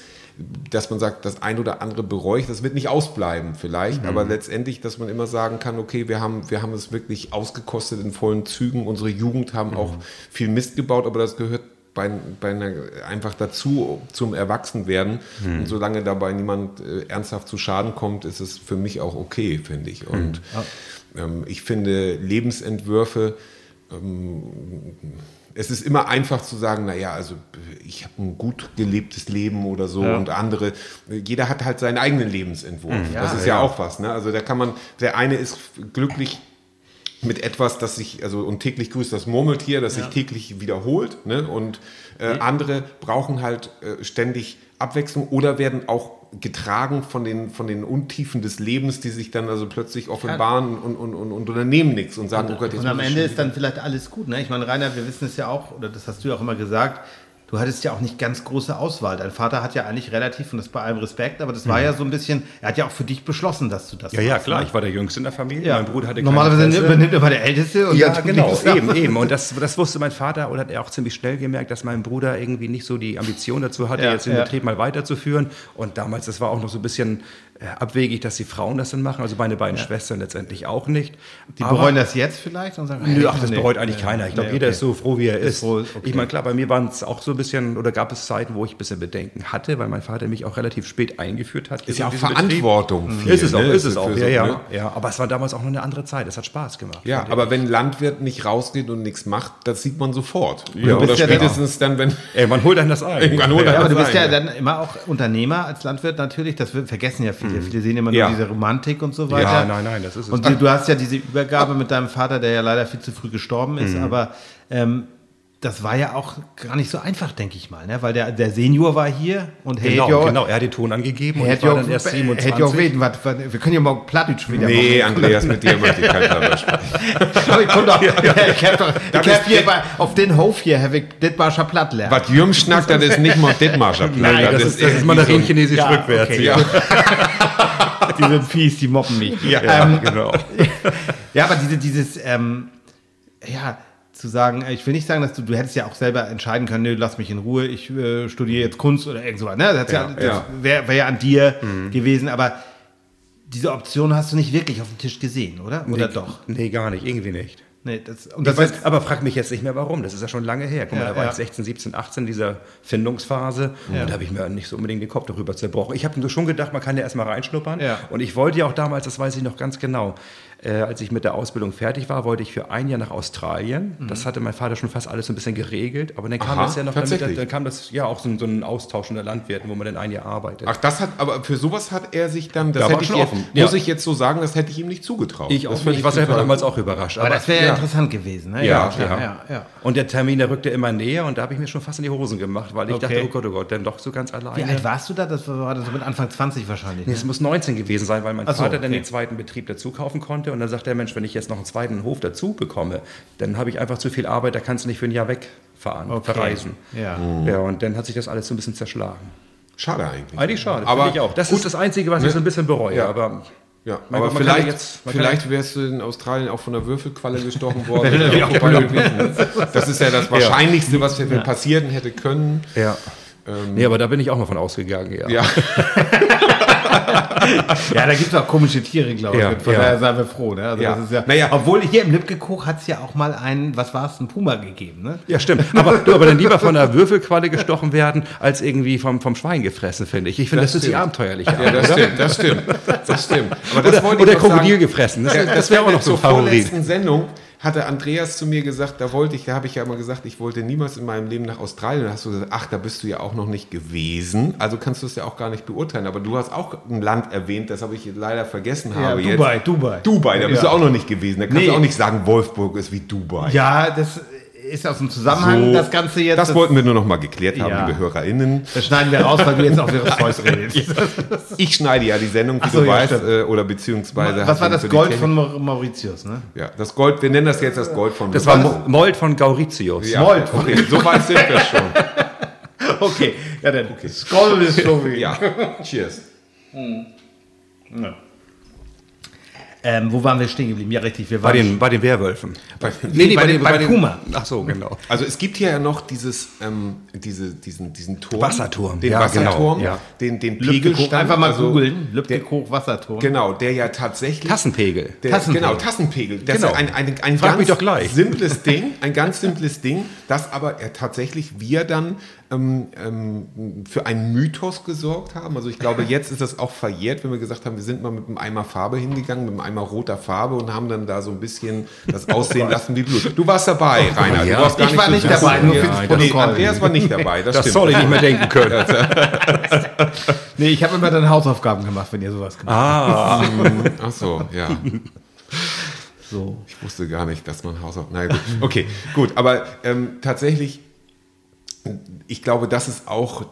dass man sagt, das ein oder andere bereue ich, das wird nicht ausbleiben vielleicht, aber letztendlich, dass man immer sagen kann, okay, wir haben, wir haben es wirklich ausgekostet in vollen Zügen, unsere Jugend haben auch viel Mist gebaut, aber das gehört bei, bei einer, einfach dazu zum Erwachsenwerden. Und solange dabei niemand äh, ernsthaft zu Schaden kommt, ist es für mich auch okay, finde ich. Und ähm, ich finde Lebensentwürfe, es ist immer einfach zu sagen, naja, also ich habe ein gut gelebtes Leben oder so und andere, jeder hat halt seinen eigenen Lebensentwurf. das ist ja, auch was. Ne? Also da kann man, der eine ist glücklich mit etwas, das sich, also und täglich grüßt das Murmeltier, das sich täglich wiederholt. Ne? Und äh, andere brauchen halt äh, ständig Abwechslung oder werden auch getragen von den, von den Untiefen des Lebens, die sich dann also plötzlich offenbaren und, und, und, und unternehmen nichts und sagen, oh Gott, jetzt Und am Ende ist dann vielleicht alles gut. Ne? Ich meine, Rainer, wir wissen es ja auch, oder das hast du ja auch immer gesagt, du hattest ja auch nicht ganz große Auswahl. Dein Vater hat ja eigentlich relativ, und das bei allem Respekt, aber das war ja so ein bisschen, er hat ja auch für dich beschlossen, dass du das ja, ja, klar, ne? ich war der Jüngste in der Familie. Ja. Mein Bruder hatte Normalerweise übernimmt immer der Älteste. Und Ja, genau, eben, eben. Und das, das wusste mein Vater oder hat er auch ziemlich schnell gemerkt, dass mein Bruder irgendwie nicht so die Ambition dazu hatte, Ja, jetzt den ja. Betrieb mal weiterzuführen. Und damals, das war auch noch so ein bisschen abwegig, dass die Frauen das dann machen. Also meine beiden Schwestern letztendlich auch nicht. Die Aber- bereuen das jetzt vielleicht und sagen, Nö, ach, das nee, bereut eigentlich nee, keiner. Ich glaube, nee, jeder okay. ist so froh, wie er ist. froh, okay. Ich meine, klar, bei mir waren es auch so ein bisschen, oder gab es Zeiten, wo ich ein bisschen Bedenken hatte, weil mein Vater mich auch relativ spät eingeführt hat. Ist ja auch Verantwortung. Viel, Ist es auch, ne? ist es auch. Ja, so, ja, ne? ja. Aber es war damals auch noch eine andere Zeit. Es hat Spaß gemacht. Ja, aber wenn ein Landwirt nicht rausgeht und nichts macht, das sieht man sofort. Ja, Oder ja spätestens dann, wenn Ey, man holt dann das ein. irgendwann holt Ja, er aber du bist ja dann immer auch Unternehmer als Landwirt natürlich, das vergessen ja viele. Viele sehen immer Ja. nur diese Romantik und so weiter. Ja, nein, nein, das ist es. Und du, du hast ja diese Übergabe mit deinem Vater, der ja leider viel zu früh gestorben ist, Mhm. aber ähm, das war ja auch gar nicht so einfach, denke ich mal, ne? weil der, der Senior war hier und hey, Genau, jo, genau, er hat den Ton angegeben und Hätte ich war ja dann erst auch, 27. hätte auch weten, was, was, wir können ja mal Plattdeutsch wieder Nee, machen. Andreas, mit dir möchte ich kein Plattdeutsch sprechen. Aber ich konnte doch, ich hab doch, ich hab hier bei, auf den Hof hier, habe ich Dithmarscher Platt lernen. Was Jürgen schnackt, das ist nicht mal Dithmarscher Platt. Nein, das, ist, das ist irgendwie Mandarin so- chinesisch Ja, rückwärts. okay. Ja, Die sind fies, die mobben mich. Ja, ähm, genau. Ja, aber diese, dieses, ähm, ja, zu sagen, äh, ich will nicht sagen, dass du, du hättest ja auch selber entscheiden können, nö, lass mich in Ruhe, ich äh, studiere jetzt Kunst oder irgend sowas. Ne? Das, ja, Ja, das ja. wäre wär ja an dir gewesen, aber diese Option hast du nicht wirklich auf dem Tisch gesehen, oder? Oder nee, doch? Nee, gar nicht, irgendwie nicht. Nee, das, und Das weiß, aber frag mich jetzt nicht mehr warum. Das ist ja schon lange her. Guck mal, Ja, da war ja. ich 16, 17, 18, dieser Findungsphase. Und da habe ich mir nicht so unbedingt den Kopf darüber zerbrochen. Ich habe schon gedacht, man kann ja erstmal reinschnuppern. Ja. Und ich wollte ja auch damals, das weiß ich noch ganz genau, äh, als ich mit der Ausbildung fertig war, wollte ich für ein Jahr nach Australien. Mhm. Das hatte mein Vater schon fast alles so ein bisschen geregelt. Aber dann kam Aha, das ja noch damit, dann kam das ja auch so, ein- so ein Austausch unter Landwirten, wo man dann ein Jahr arbeitet. Ach, das hat, aber für sowas hat er sich dann, das Da war hätte ich schon jetzt, offen. muss Ja. ich jetzt so sagen, das hätte ich ihm nicht zugetraut. ich auch nicht. Ich war selber damals auch überrascht. aber das wäre ja ja. interessant gewesen. Ne? Ja, klar. ja. ja, ja. Und der Termin, der rückte immer näher und da habe ich mir schon fast in die Hosen gemacht, weil ich Okay. dachte, oh Gott, oh Gott, dann doch so ganz alleine. Wie alt warst du da? Das war das so mit Anfang 20 wahrscheinlich. Nee, Ne? es muss 19 gewesen sein, weil mein Ach so, Vater dann okay. den zweiten Betrieb dazu kaufen konnte. Und dann sagt der Mensch, wenn ich jetzt noch einen zweiten Hof dazu bekomme, dann habe ich einfach zu viel Arbeit, da kannst du nicht für ein Jahr wegfahren, Okay. verreisen. Ja. Ja, und dann hat sich das alles so ein bisschen zerschlagen. Schade eigentlich. Eigentlich schade, Aber ich auch. Das gut, ist das Einzige, was ich so ein bisschen bereue. Ja. Aber Ja, Mein aber Gott, vielleicht, ja jetzt- vielleicht wärst du in Australien auch von der Würfelqualle gestochen worden. Das ist ja das Wahrscheinlichste, was hätte passieren hätte können. ja. nee, aber da bin ich auch mal von ausgegangen. Ja. Ja, Ja, da gibt es auch komische Tiere, glaube ich. Ja, Von ja. daher seien wir froh. Ne? Also Ja. Das ist ja, Naja. Obwohl hier im Lipkekoch hat es ja auch mal einen, was war es, einen Puma gegeben. Ne? Ja, stimmt. Aber, du, aber dann lieber von der Würfelqualle gestochen werden, als irgendwie vom, vom Schwein gefressen, finde ich. Ich finde, das, Das ist die abenteuerliche ja das stimmt, das stimmt. Das stimmt. Aber das Oder, oder. Krokodil gefressen. Das, Ja, das wäre auch noch so ein Favorit. Sendung hatte Andreas zu mir gesagt, da wollte ich, da habe ich ja immer gesagt, ich wollte niemals in meinem Leben nach Australien. Da hast du gesagt, ach, da bist du ja auch noch nicht gewesen. Also kannst du es ja auch gar nicht beurteilen. Aber du hast auch ein Land erwähnt, das habe ich leider vergessen habe. Dubai, jetzt. Dubai. Dubai, da bist Ja. du auch noch nicht gewesen. Da kannst Nee. du auch nicht sagen, Wolfsburg ist wie Dubai. Ja, das ist aus dem Zusammenhang, So, das Ganze jetzt. Das wollten wir nur noch mal geklärt haben, Ja. liebe HörerInnen. das schneiden wir raus, weil du jetzt auch wieder Zeus redest. Ich schneide ja die Sendung, wie so, du ja, weißt, stimmt. äh, oder beziehungsweise. Was war das Gold von Mau- Mauritius, ne? Ja, das Gold, wir nennen das jetzt das Gold von Das war Mo- Mold von Gauritius. ja, Gold. Okay, so weit sind wir schon. Okay, ja dann. Skoll ist so wie. Ja, cheers. Ähm, wo waren wir stehen geblieben? Ja, richtig. Wir Bei waren den, bei den Werwölfen. Nee, bei den- beim Puma. Ach so, genau. Also es gibt hier ja noch dieses, ähm, diese, diesen, diesen Turm. Wasserturm, Den ja, Wasserturm, genau, ja. den, den Pegelstand. einfach mal also googeln. Lübkekoch Wasserturm. Genau, der ja tatsächlich... Tassenpegel. Der, Tassenpegel. Genau, Tassenpegel. Das Genau. ist ein, ein, ein Frag ganz mich doch gleich. simples Ding, ein ganz simples Ding, das aber er tatsächlich wir dann ähm, ähm, für einen Mythos gesorgt haben. Also ich glaube, jetzt ist das auch verjährt, wenn wir gesagt haben, wir sind mal mit einem Eimer Farbe hingegangen, mit einem Eimer roter Farbe und haben dann da so ein bisschen das aussehen lassen wie Blut. Du warst dabei, Rainer. ja. Du warst gar Ich war so- nicht dabei, nur Ja, fürs nee, Protokoll. Andreas war nicht dabei, das, Das soll ich nicht mehr denken können. Nee, ich habe immer dann Hausaufgaben gemacht, wenn ihr sowas gemacht Ah, Ach so, ja. So. Ich wusste gar nicht, dass man Hausaufgaben. Na gut, okay, gut. Aber ähm, tatsächlich, ich glaube, das ist auch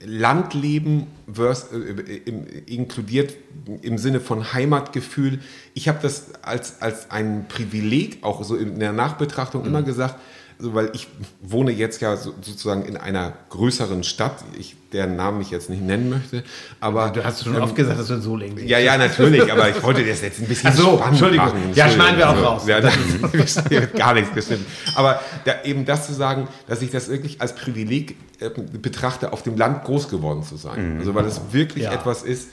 Landleben vers, äh, im, inkludiert im Sinne von Heimatgefühl. Ich habe das als, als ein Privileg auch so in der Nachbetrachtung immer gesagt, also weil ich wohne jetzt ja so, sozusagen in einer größeren Stadt, ich, deren Namen ich jetzt nicht nennen möchte, aber Du hast schon oft gesagt, dass du in Solingen lebst. ja, ja, natürlich, aber ich wollte das jetzt ein bisschen Ach so, spannend Entschuldigung. machen. Ja, schneiden wir auch Also, raus. Ja, das wird gar nichts gestimmt. Aber da, eben das zu sagen, dass ich das wirklich als Privileg äh, betrachte, auf dem Land groß geworden zu sein. Also weil es wirklich Ja. etwas ist, ähm,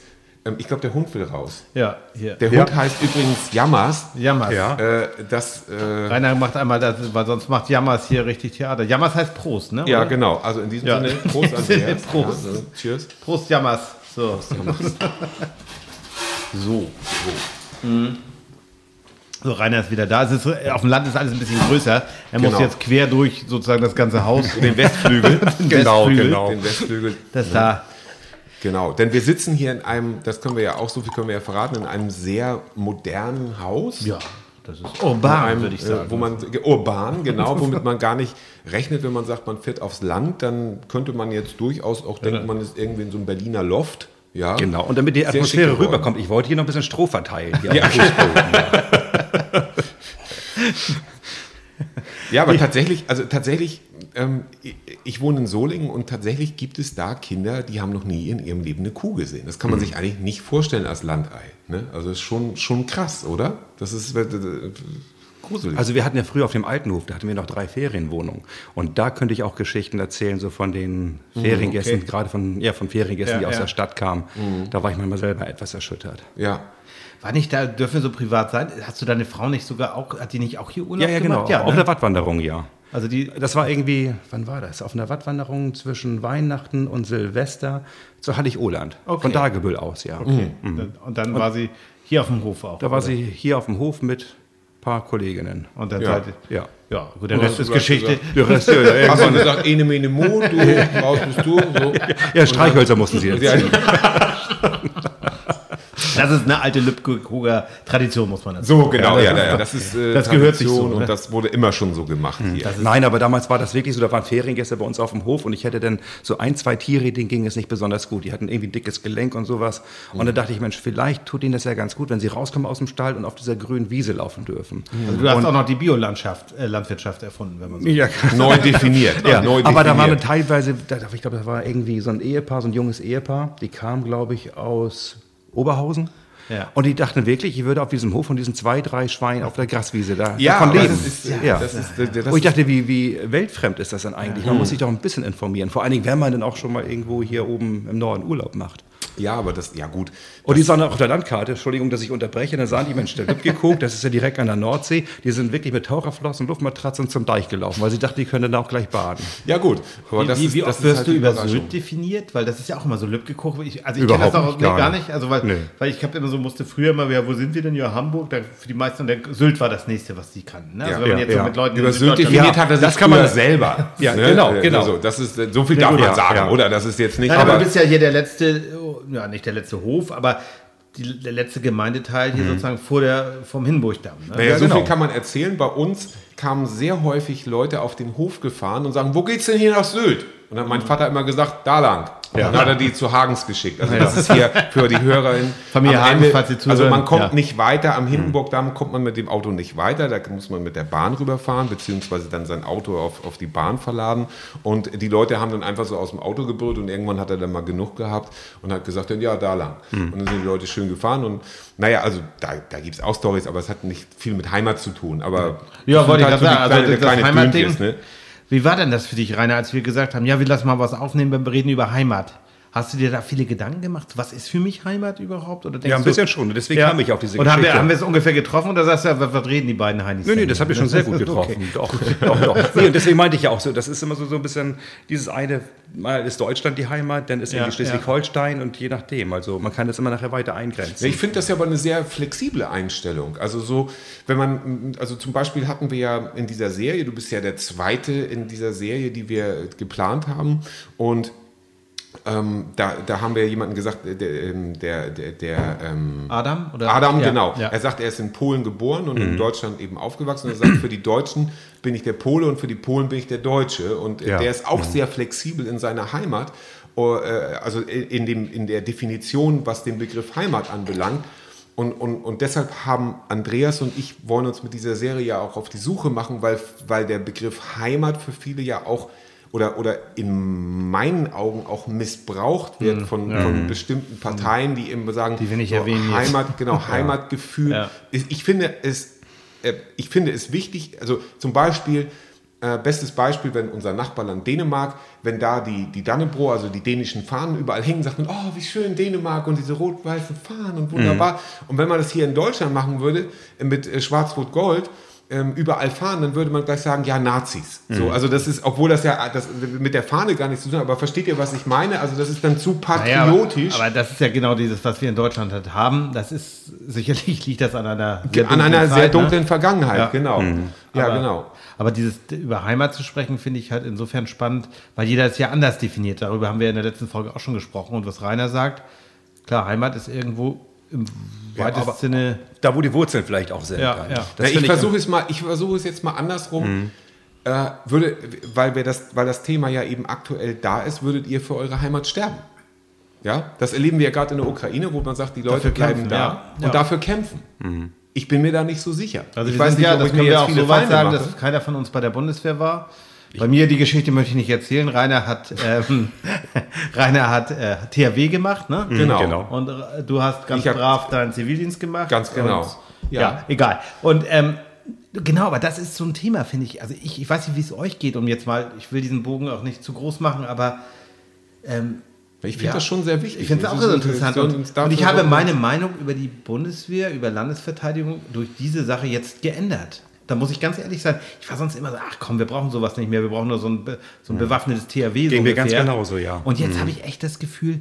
ich glaube, der Hund will raus. Ja, hier. Der Hund heißt übrigens Jammers. Jammers. Ja. Äh, das, äh, Rainer macht einmal das, weil sonst macht Jammers hier richtig Theater. Jammers heißt Prost, ne? ja, oder? genau. Also in diesem Ja. Sinne, Prost In diesem Andreas. Sinne, Prost. Ja, so, cheers. Prost, Jammers. So. so. Mhm. So, Rainer ist wieder da. Es ist, auf dem Land ist alles ein bisschen größer. Er muss Genau. jetzt quer durch sozusagen das ganze Haus. Den Westflügel. Genau, Westflügel, genau. Den Westflügel. Das da. Genau, denn wir sitzen hier in einem, das können wir ja auch, so viel können wir ja verraten, in einem sehr modernen Haus. Ja, das ist urban, einem, würde ich äh, sagen. Wo man, urban, genau, womit man gar nicht rechnet, wenn man sagt, man fährt aufs Land, dann könnte man jetzt durchaus auch denken, man ist irgendwie in so einem Berliner Loft. Ja. Genau, und damit die Sehr Atmosphäre rüberkommt, ich wollte hier noch ein bisschen Stroh verteilen. Fußboden. Ja, aber tatsächlich, also tatsächlich, ähm, ich, wohne in Solingen und tatsächlich gibt es da Kinder, die haben noch nie in ihrem Leben eine Kuh gesehen. Das kann man sich eigentlich nicht vorstellen als Landei. Ne? Also das ist schon, schon krass, oder? Das ist äh, äh, gruselig. Also wir hatten ja früher auf dem Altenhof, da hatten wir noch drei Ferienwohnungen. Und da könnte ich auch Geschichten erzählen, so von den Feriengästen, gerade von, ja, von Feriengästen, Ja, die aus ja. der Stadt kamen. Da war ich manchmal selber etwas erschüttert. ja. War nicht da, dürfen wir so privat sein? Hast du deine Frau nicht sogar auch, hat die nicht auch hier Urlaub Ja, ja, genau. gemacht? Ja, auf ne? der Wattwanderung, ja. Also die, Das war irgendwie, wann war das? Auf einer Wattwanderung zwischen Weihnachten und Silvester zu Hallig-Oland. Okay. Von Dagebüll aus, ja. und dann war sie hier auf dem Hof auch. Da war oder? sie hier auf dem Hof mit ein paar Kolleginnen. Und dann Ja. seid ihr, Ja. ja, gut, der Rest ist Geschichte. Der Rest, ja, ja, Hast du gesagt, ene mene Mo, du, raus bist du. So. ja, Streichhölzer mussten sie jetzt. Das ist eine alte Lübcke-Kruger Tradition, muss man dazu so, genau. Ja, Ja, das ist ja, das ist äh, das gehört sich so, Tradition ne? Und das wurde immer schon so gemacht hier. Nein, aber damals war das wirklich so, da waren Feriengäste bei uns auf dem Hof und ich hätte dann so ein, zwei Tiere, denen ging es nicht besonders gut. Die hatten irgendwie ein dickes Gelenk und sowas. Und da dachte ich, Mensch, vielleicht tut ihnen das ja ganz gut, wenn sie rauskommen aus dem Stall und auf dieser grünen Wiese laufen dürfen. Also du hast auch noch die Biolandschaft, äh, Landwirtschaft erfunden, wenn man so. Ja, Neu definiert. ja. neu aber da waren definiert. teilweise, da- ich glaube, das war irgendwie so ein Ehepaar, so ein junges Ehepaar, die kam, glaube ich, aus Oberhausen. Ja. Und die dachten wirklich, ich würde auf diesem Hof von diesen zwei, drei Schweinen auf der Graswiese da Ja, davon leben. ist, ja. das ist, das Wo ich dachte, wie, wie weltfremd ist das denn eigentlich? Man muss sich doch ein bisschen informieren. Vor allen Dingen, wenn man dann auch schon mal irgendwo hier oben im Norden Urlaub macht. Ja, aber das, ja gut. Und die sahen auf der Landkarte, Entschuldigung, dass ich unterbreche, dann sahen die Mensch, der geguckt, das ist ja direkt an der Nordsee. Die sind wirklich mit Taucherflossen, Luftmatratzen zum Deich gelaufen, weil sie dachten, die können dann auch gleich baden. Ja gut. Aber Wie, das wie, ist, wie das oft ist wirst halt du über. Sylt definiert? Weil das ist ja auch immer so Lübcke-Koch. Ich, also ich kenne das auch nicht, nee, gar nicht. Also weil, Nee. weil ich habe immer so musste früher immer, ja, wo sind wir denn? Ja, Hamburg. Da, für die meisten und der, Sylt war das nächste, was die kannten. Ne? Also Ja, wenn man ja, jetzt so ja. mit Leuten Über Sylt definiert Ja, hat sich das kann man- früher selber. Ja, genau, Äh, genau. So, das ist, so viel darf man sagen, oder? Das ist jetzt nicht. Aber aber, du bist ja hier der letzte, oh, ja nicht der letzte Hof, aber die, der letzte Gemeindeteil hier sozusagen vor der, vom Hinburgdamm. Ne? naja, Ja, so genau. viel kann man erzählen. Bei uns kamen sehr häufig Leute auf den Hof gefahren und sagen, wo geht's denn hier nach Sylt? Und dann hat mein Vater immer gesagt, da lang. Ja. Dann hat er die zu Hagens geschickt. Also das ist hier für die Hörerin. Familie am Hagens, Ende- falls Sie zuhören. Also man kommt Ja. nicht weiter. Am Hindenburgdamm kommt man mit dem Auto nicht weiter. Da muss man mit der Bahn rüberfahren, beziehungsweise dann sein Auto auf, auf die Bahn verladen. Und die Leute haben dann einfach so aus dem Auto gebrüllt und irgendwann hat er dann mal genug gehabt und hat gesagt, ja, da lang. Und dann sind die Leute schön gefahren. Und naja, also da, da gibt es auch Stories, aber es hat nicht viel mit Heimat zu tun. Aber Ja, wollte ich sind gerade halt sagen. Also das Heimatding. Dünnkes, ne? Wie war denn das für dich, Rainer, als wir gesagt haben, ja, wir lassen mal was aufnehmen, wir reden über Heimat? Hast du dir da viele Gedanken gemacht? Was ist für mich Heimat überhaupt? Oder denkst Ja, ein du- bisschen schon. Deswegen kam ich auf diese Und haben wir, Geschichte. haben wir es ungefähr getroffen oder sagst du, ja, was, was reden die beiden Heinis? Nö, nee, denn? das habe ich schon sehr gut getroffen. Doch, doch, doch. Nee, und deswegen meinte ich ja auch so, das ist immer so, so ein bisschen dieses eine, mal ist Deutschland die Heimat, dann ist Ja, irgendwie Schleswig-Holstein und je nachdem. Also man kann das immer nachher weiter eingrenzen. Ja, ich finde das ja aber eine sehr flexible Einstellung. Also so, wenn man, also zum Beispiel hatten wir ja in dieser Serie, du bist ja der zweite in dieser Serie, die wir geplant haben und ähm, da, da haben wir jemanden gesagt, der, ähm, der, der, der ähm, Adam? Oder? Adam, Ja, genau. Ja. Er sagt, er ist in Polen geboren und in Deutschland eben aufgewachsen. Und er sagt, für die Deutschen bin ich der Pole und für die Polen bin ich der Deutsche. Und Ja. der ist auch sehr flexibel in seiner Heimat, äh, also in, dem, in der Definition, was den Begriff Heimat anbelangt. Und, und, und deshalb haben Andreas und ich wollen uns mit dieser Serie ja auch auf die Suche machen, weil, weil der Begriff Heimat für viele ja auch oder, oder in meinen Augen auch missbraucht wird von, von bestimmten Parteien, die eben sagen, Die wir nicht erwähnen jetzt. Heimat, genau, Heimatgefühl. Ja. Ich, ich, finde es, äh, ich finde es wichtig, also zum Beispiel, äh, bestes Beispiel, wenn unser Nachbarland Dänemark, wenn da die, die Dannebrog, also die dänischen Fahnen überall hängen, sagt man, oh, wie schön Dänemark und diese rot-weißen Fahnen und wunderbar. Und wenn man das hier in Deutschland machen würde, äh, mit äh, Schwarz-Rot-Gold, ähm, überall fahren, dann würde man gleich sagen, ja, Nazis. Mhm. So, also das ist, obwohl das ja das mit der Fahne gar nichts zu tun hat, aber versteht ihr, was ich meine? Also das ist dann zu Naja, patriotisch. aber, aber das ist ja genau dieses, was wir in Deutschland halt haben. Das ist sicherlich liegt das an einer sehr an einer dunklen sehr Zeit, ne? dunklen Vergangenheit, Ja. genau. Ja, aber, genau. Aber dieses über Heimat zu sprechen, finde ich halt insofern spannend, weil jeder es ja anders definiert. Darüber haben wir in der letzten Folge auch schon gesprochen. Und was Rainer sagt, klar, Heimat ist irgendwo im weitesten aber- Sinne. Da, wo die Wurzeln vielleicht auch sind. Ja, ja. Ja, ich versuche es mal, ich versuche es jetzt mal andersrum. Mhm. Äh, würde, weil wir das, weil das Thema ja eben aktuell da ist, würdet ihr für eure Heimat sterben? Ja, das erleben wir ja gerade in der Ukraine, wo man sagt, die Leute Dafür bleiben kämpfen, da ja. und Ja. dafür kämpfen. Ich bin mir da nicht so sicher. Also ich wir sind ja, das ich können wir auch viele so weit sagen, mache. dass keiner von uns bei der Bundeswehr war. Bei mir die Geschichte möchte ich nicht erzählen. Rainer hat, ähm, Rainer hat äh, THW gemacht, ne? Genau. Genau. Und äh, du hast ganz hab- brav deinen Zivildienst gemacht. Ganz genau. Und, ja. Ja. egal. Und ähm, genau, aber das ist so ein Thema, finde ich. Also ich, ich weiß nicht, wie es euch geht, um jetzt mal, ich will diesen Bogen auch nicht zu groß machen, aber ähm, Ich finde Ja. das schon sehr wichtig. ich finde es auch so interessant. Und, und ich habe meine Meinung über die Bundeswehr, über Landesverteidigung durch diese Sache jetzt geändert. Da muss ich ganz ehrlich sein, ich war sonst immer so, ach komm, wir brauchen sowas nicht mehr, wir brauchen nur so ein, so ein bewaffnetes THW. Gehen so wir ganz genauso, ja. Und jetzt habe ich echt das Gefühl,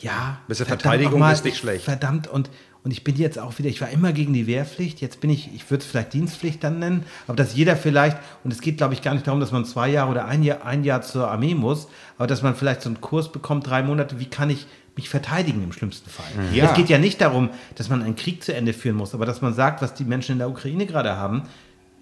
ja, Bisschen Verteidigung mal, ist nicht ich- schlecht. Verdammt, und, und ich bin jetzt auch wieder, ich war immer gegen die Wehrpflicht, jetzt bin ich, ich würde es vielleicht Dienstpflicht dann nennen, aber dass jeder vielleicht, und es geht glaube ich gar nicht darum, dass man zwei Jahre oder ein Jahr, ein Jahr zur Armee muss, aber dass man vielleicht so einen Kurs bekommt, drei Monate, wie kann ich mich verteidigen im schlimmsten Fall. Ja. Es geht ja nicht darum, dass man einen Krieg zu Ende führen muss, aber dass man sagt, was die Menschen in der Ukraine gerade haben,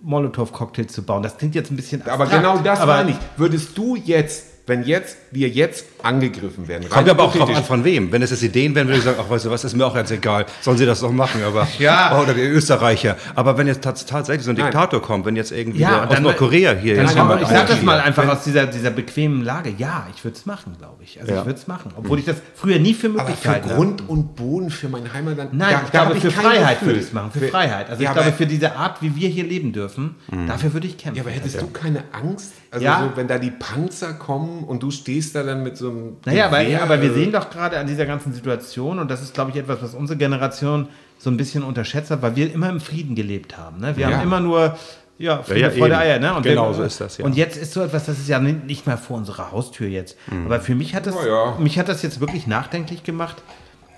Molotow-Cocktails zu bauen. Das klingt jetzt ein bisschen Aber abstrakt, genau das aber meine ich. Würdest du jetzt, wenn jetzt wir jetzt angegriffen werden, Kommt aber auch drauf an, von wem. Wenn es jetzt Ideen wären, würde ich sagen, ach, weißt du was, ist mir auch ganz egal. Sollen sie das doch machen, aber. Ja. Oder die Österreicher. Aber wenn jetzt tats tatsächlich so ein Nein. Diktator kommt, wenn jetzt irgendwie Ja, der aus dann- Nordkorea hier Dann jetzt jemand ich sage das mal einfach aus dieser, dieser bequemen Lage. Ja, ich würde es machen, glaube ich. Also Ja. ich würde es machen. Obwohl ich das früher nie für aber möglich für gehalten habe. Grund und Boden für mein Heimatland. Nein, da- ich glaube, für kein Freiheit Gefühl. würde ich es machen. Für Freiheit. Also Ja, ich glaube, aber- für diese Art, wie wir hier leben dürfen, dafür würde ich kämpfen. Ja, aber hättest du keine Angst? Also Ja. so, wenn da die Panzer kommen und du stehst da dann mit so einem Naja, aber, aber wir äh, sehen doch gerade an dieser ganzen Situation, und das ist, glaube ich, etwas, was unsere Generation so ein bisschen unterschätzt hat, weil wir immer im Frieden gelebt haben. Ne? Wir Ja. haben immer nur ja, Friede, ja, Freude, eben. Eier. Ne? Und Genau wir, so ist das, ja. Und jetzt ist so etwas, das ist ja ni- nicht mal vor unserer Haustür jetzt. Aber für mich hat, das, ja. mich hat das jetzt wirklich nachdenklich gemacht.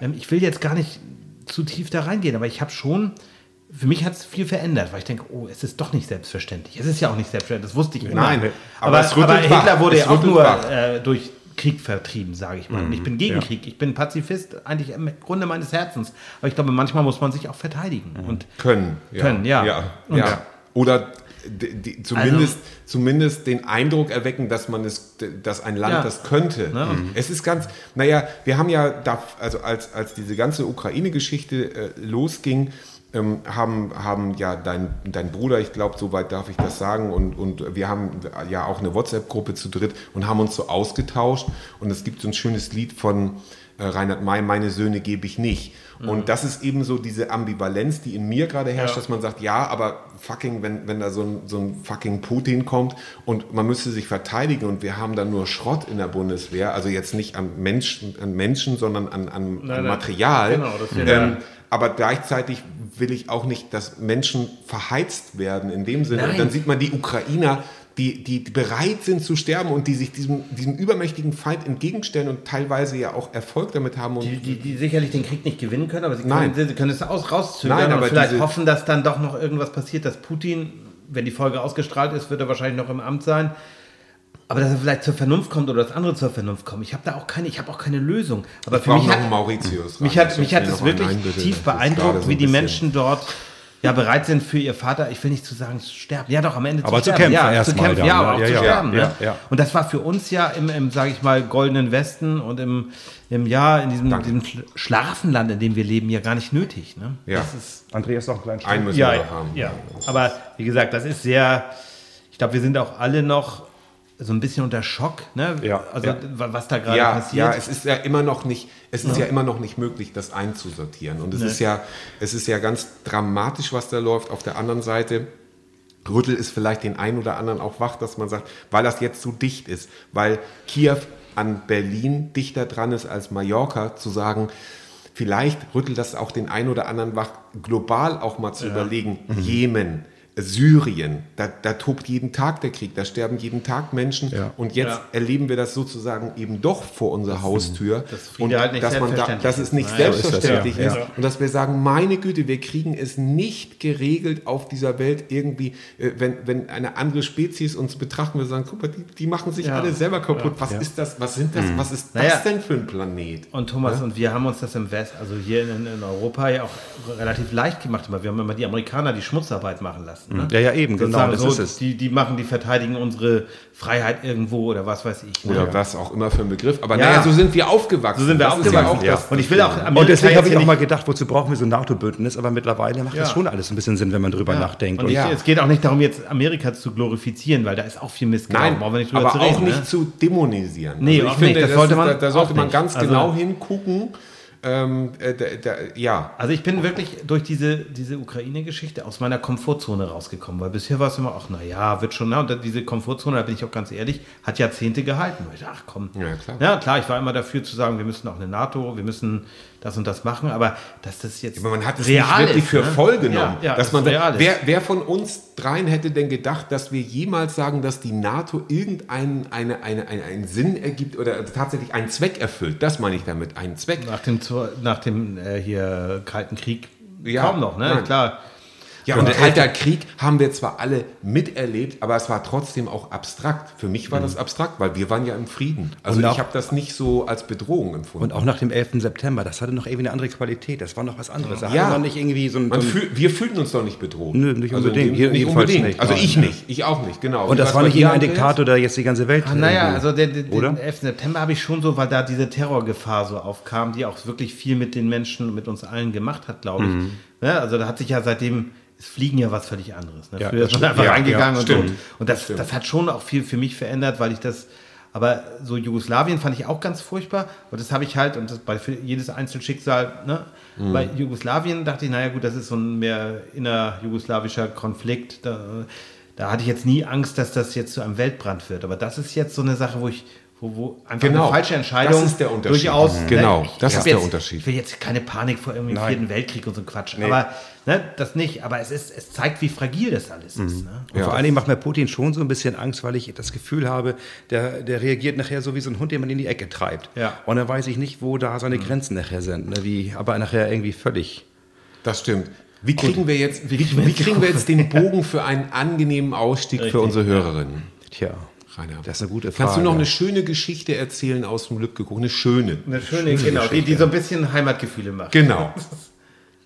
Ähm, Ich will jetzt gar nicht zu tief da reingehen, aber ich habe schon, für mich hat es viel verändert, weil ich denke, oh, es ist doch nicht selbstverständlich. Es ist ja auch nicht selbstverständlich, das wusste ich immer. Nein, aber, aber es aber, Hitler wurde Es ja auch nur äh, durch Krieg vertrieben, sage ich mal. Und ich bin gegen Krieg. Ich bin Pazifist, eigentlich im Grunde meines Herzens. Aber ich glaube, manchmal muss man sich auch verteidigen. Und können. Ja. Können, ja. ja. Ja. Oder die, die, zumindest, zumindest den Eindruck erwecken, dass man es, dass ein Land Ja. das könnte. Ne? Es ist ganz, naja, wir haben ja, da, also als, als diese ganze Ukraine-Geschichte äh, losging, ähm, haben, haben ja dein, dein Bruder, ich glaube, soweit darf ich das sagen, und, und wir haben ja auch eine WhatsApp-Gruppe zu dritt und haben uns so ausgetauscht. Und es gibt so ein schönes Lied von äh, Reinhard May, meine Söhne gebe ich nicht. Und das ist eben so diese Ambivalenz, die in mir gerade herrscht, Ja. dass man sagt, ja, aber fucking, wenn, wenn da so ein, so ein fucking Putin kommt und man müsste sich verteidigen und wir haben dann nur Schrott in der Bundeswehr, also jetzt nicht an Menschen, an Menschen sondern an, an, an nein. Material. Genau, das ähm, aber gleichzeitig will ich auch nicht, dass Menschen verheizt werden in dem Sinne. Nein. Und dann sieht man die Ukrainer, die, die bereit sind zu sterben und die sich diesem, diesem übermächtigen Feind entgegenstellen und teilweise ja auch Erfolg damit haben. Und die, die, die sicherlich den Krieg nicht gewinnen können, aber sie können, sie können es aus, rauszögern Nein, aber und vielleicht hoffen, dass dann doch noch irgendwas passiert, dass Putin, wenn die Folge ausgestrahlt ist, wird er wahrscheinlich noch im Amt sein. Aber dass er vielleicht zur Vernunft kommt oder dass andere zur Vernunft kommen. Ich habe da auch keine, ich habe auch keine Lösung. Aber ich für mich noch hat, Mauritius. Mich hat, mich hat es wirklich tief Das beeindruckt, so wie die Menschen dort ja bereit sind für ihr Vater, ich will nicht zu sagen, zu sterben. Ja, doch, am Ende Aber zu sterben. kämpfen ja, zu kämpfen, dann, ja, ne? aber auch Ja, zu ja, sterben. ja, ne? ja. Und das war für uns ja im, im sage ich mal, goldenen Westen und im, im Jahr in diesem, diesem Sch- Schlafenland, in dem wir leben, ja gar nicht nötig. Ne? Ja. Das ist, Andreas noch einen kleinen Einen müssen ja, wir noch haben. ja, aber wie gesagt, das ist sehr, ich glaube, wir sind auch alle noch so ein bisschen unter Schock, ne? Ja, also ja. wa- was da gerade ja, passiert. Ja, es ist ja immer noch nicht, es ist ja. immer noch nicht möglich, das einzusortieren. Und es Nee. ist ja, es ist ja ganz dramatisch, was da läuft. Auf der anderen Seite rüttelt es vielleicht den einen oder anderen auch wach, dass man sagt, weil das jetzt so dicht ist, weil Kiew an Berlin dichter dran ist als Mallorca, zu sagen, vielleicht rüttelt das auch den einen oder anderen wach, global auch mal zu überlegen, Jemen, Syrien, da, da tobt jeden Tag der Krieg, da sterben jeden Tag Menschen Ja. und jetzt Ja. erleben wir das sozusagen eben doch vor unserer Haustür dass Friede und halt nicht dass, man da, dass es nicht ist das, selbstverständlich ja. ist Ja. und dass wir sagen, meine Güte, wir kriegen es nicht geregelt auf dieser Welt irgendwie, äh, wenn, wenn eine andere Spezies uns betrachten, wir sagen, guck mal, die, die machen sich Ja. alle selber kaputt. Was ist das? Was sind das? Was ist Naja. das denn für ein Planet? Und Thomas und wir haben uns das im West, also hier in, in Europa ja auch relativ leicht gemacht. Aber wir haben immer die Amerikaner die Schmutzarbeit machen lassen. Ne? Ja, ja, eben, genau, Sozusagen das so, ist es. Die, die machen, die verteidigen unsere Freiheit irgendwo oder was weiß ich. Ne? Oder was auch immer für ein Begriff. Aber Ja. naja, so sind wir aufgewachsen. So sind wir Das aufgewachsen. Ja auch Und ich will auch Amerika Und deswegen habe ich auch mal gedacht, wozu brauchen wir so ein NATO-Bündnis? Aber mittlerweile macht das schon alles ein bisschen Sinn, wenn man drüber nachdenkt. Und Und ich, Ja. es geht auch nicht darum, jetzt Amerika zu glorifizieren, weil da ist auch viel. Nein, Brauchen wir nicht drüber aber zu reden, auch nicht ne? zu dämonisieren. Nee, also ich finde, nicht. Das das sollte man da, sollte man ganz Also- genau hingucken. Ähm, äh, da, da, ja, Also ich bin wirklich durch diese, diese Ukraine-Geschichte aus meiner Komfortzone rausgekommen, weil bisher war es immer, ach naja, wird schon, na, und diese Komfortzone, da bin ich auch ganz ehrlich, hat Jahrzehnte gehalten. Ich dachte, ach komm. Ja, klar. Ja, klar, ich war immer dafür zu sagen, wir müssen auch eine NATO, wir müssen das und das machen, aber dass das jetzt aber man hat es real nicht wirklich ist, für ne? voll genommen. Ja, ja, dass man, real wer, wer von uns dreien hätte denn gedacht, dass wir jemals sagen, dass die NATO irgendeinen eine, eine, eine, einen Sinn ergibt oder tatsächlich einen Zweck erfüllt? Das meine ich damit, einen Zweck. nach dem, nach dem äh, hier Kalten Krieg Ja, kaum noch, ne? nein. Klar. Ja, und Kalter Krieg haben wir zwar alle miterlebt, aber es war trotzdem auch abstrakt. Für mich war das abstrakt, weil wir waren ja im Frieden. Also Und ich habe das nicht so als Bedrohung empfunden. Und auch nach dem 11. September, das hatte noch irgendwie eine andere Qualität. Das war noch was anderes. Da Ja. nicht irgendwie so ein. So ein fühl, wir fühlten uns doch nicht bedroht. Nö, nicht Also in unbedingt. dem- Hier nicht unbedingt. nicht. Also ich nicht. Ich auch nicht, genau. und Wie das war nicht irgendein? Diktator, der jetzt die ganze Welt. Ah, naja, also den, den, Oder? den 11. September habe ich schon so, weil da diese Terrorgefahr so aufkam, die auch wirklich viel mit den Menschen und mit uns allen gemacht hat, glaube ich. Mhm. Ja, also da hat sich ja seitdem, es fliegen ja was völlig anderes. Ne? Ja, Früher ist man einfach Ja, reingegangen ja, und stimmt. so. Und das, das hat schon auch viel für mich verändert, weil ich das, aber so Jugoslawien fand ich auch ganz furchtbar. Und das habe ich halt, und das bei jedes einzelne Schicksal, ne? Mhm. Bei Jugoslawien dachte ich, naja gut, das ist so ein mehr innerjugoslawischer Konflikt. Da, da hatte ich jetzt nie Angst, dass das jetzt zu einem Weltbrand wird. Aber das ist jetzt so eine Sache, wo ich wo, wo einfach Genau. eine falsche Entscheidung Das ist der Unterschied. durchaus. Mhm. Genau, ich- das ist der jetzt, Unterschied. Ich will jetzt keine Panik vor irgendwie dem Nein. Vierten Weltkrieg und so ein Quatsch. Aber ne, das nicht. Aber es, ist, es zeigt, wie fragil das alles Mhm. ist. Ne? Und vor allen Dingen macht mir Putin schon so ein bisschen Angst, weil ich das Gefühl habe, der, der reagiert nachher so wie so ein Hund, den man in die Ecke treibt. Ja. Und dann weiß ich nicht, wo da seine Grenzen nachher sind. Ne? Wie, aber nachher irgendwie völlig. Das stimmt. Wie kriegen wir jetzt, wie, wie kriegen wir jetzt den Bogen für einen angenehmen Ausstieg für Richtig, unsere Hörerinnen? Tja, Rainer, das ist eine gute Frage. Kannst du noch eine schöne Geschichte erzählen aus dem Lübcke? Eine schöne. Eine schöne, genau, die, die so ein bisschen Heimatgefühle macht. Genau.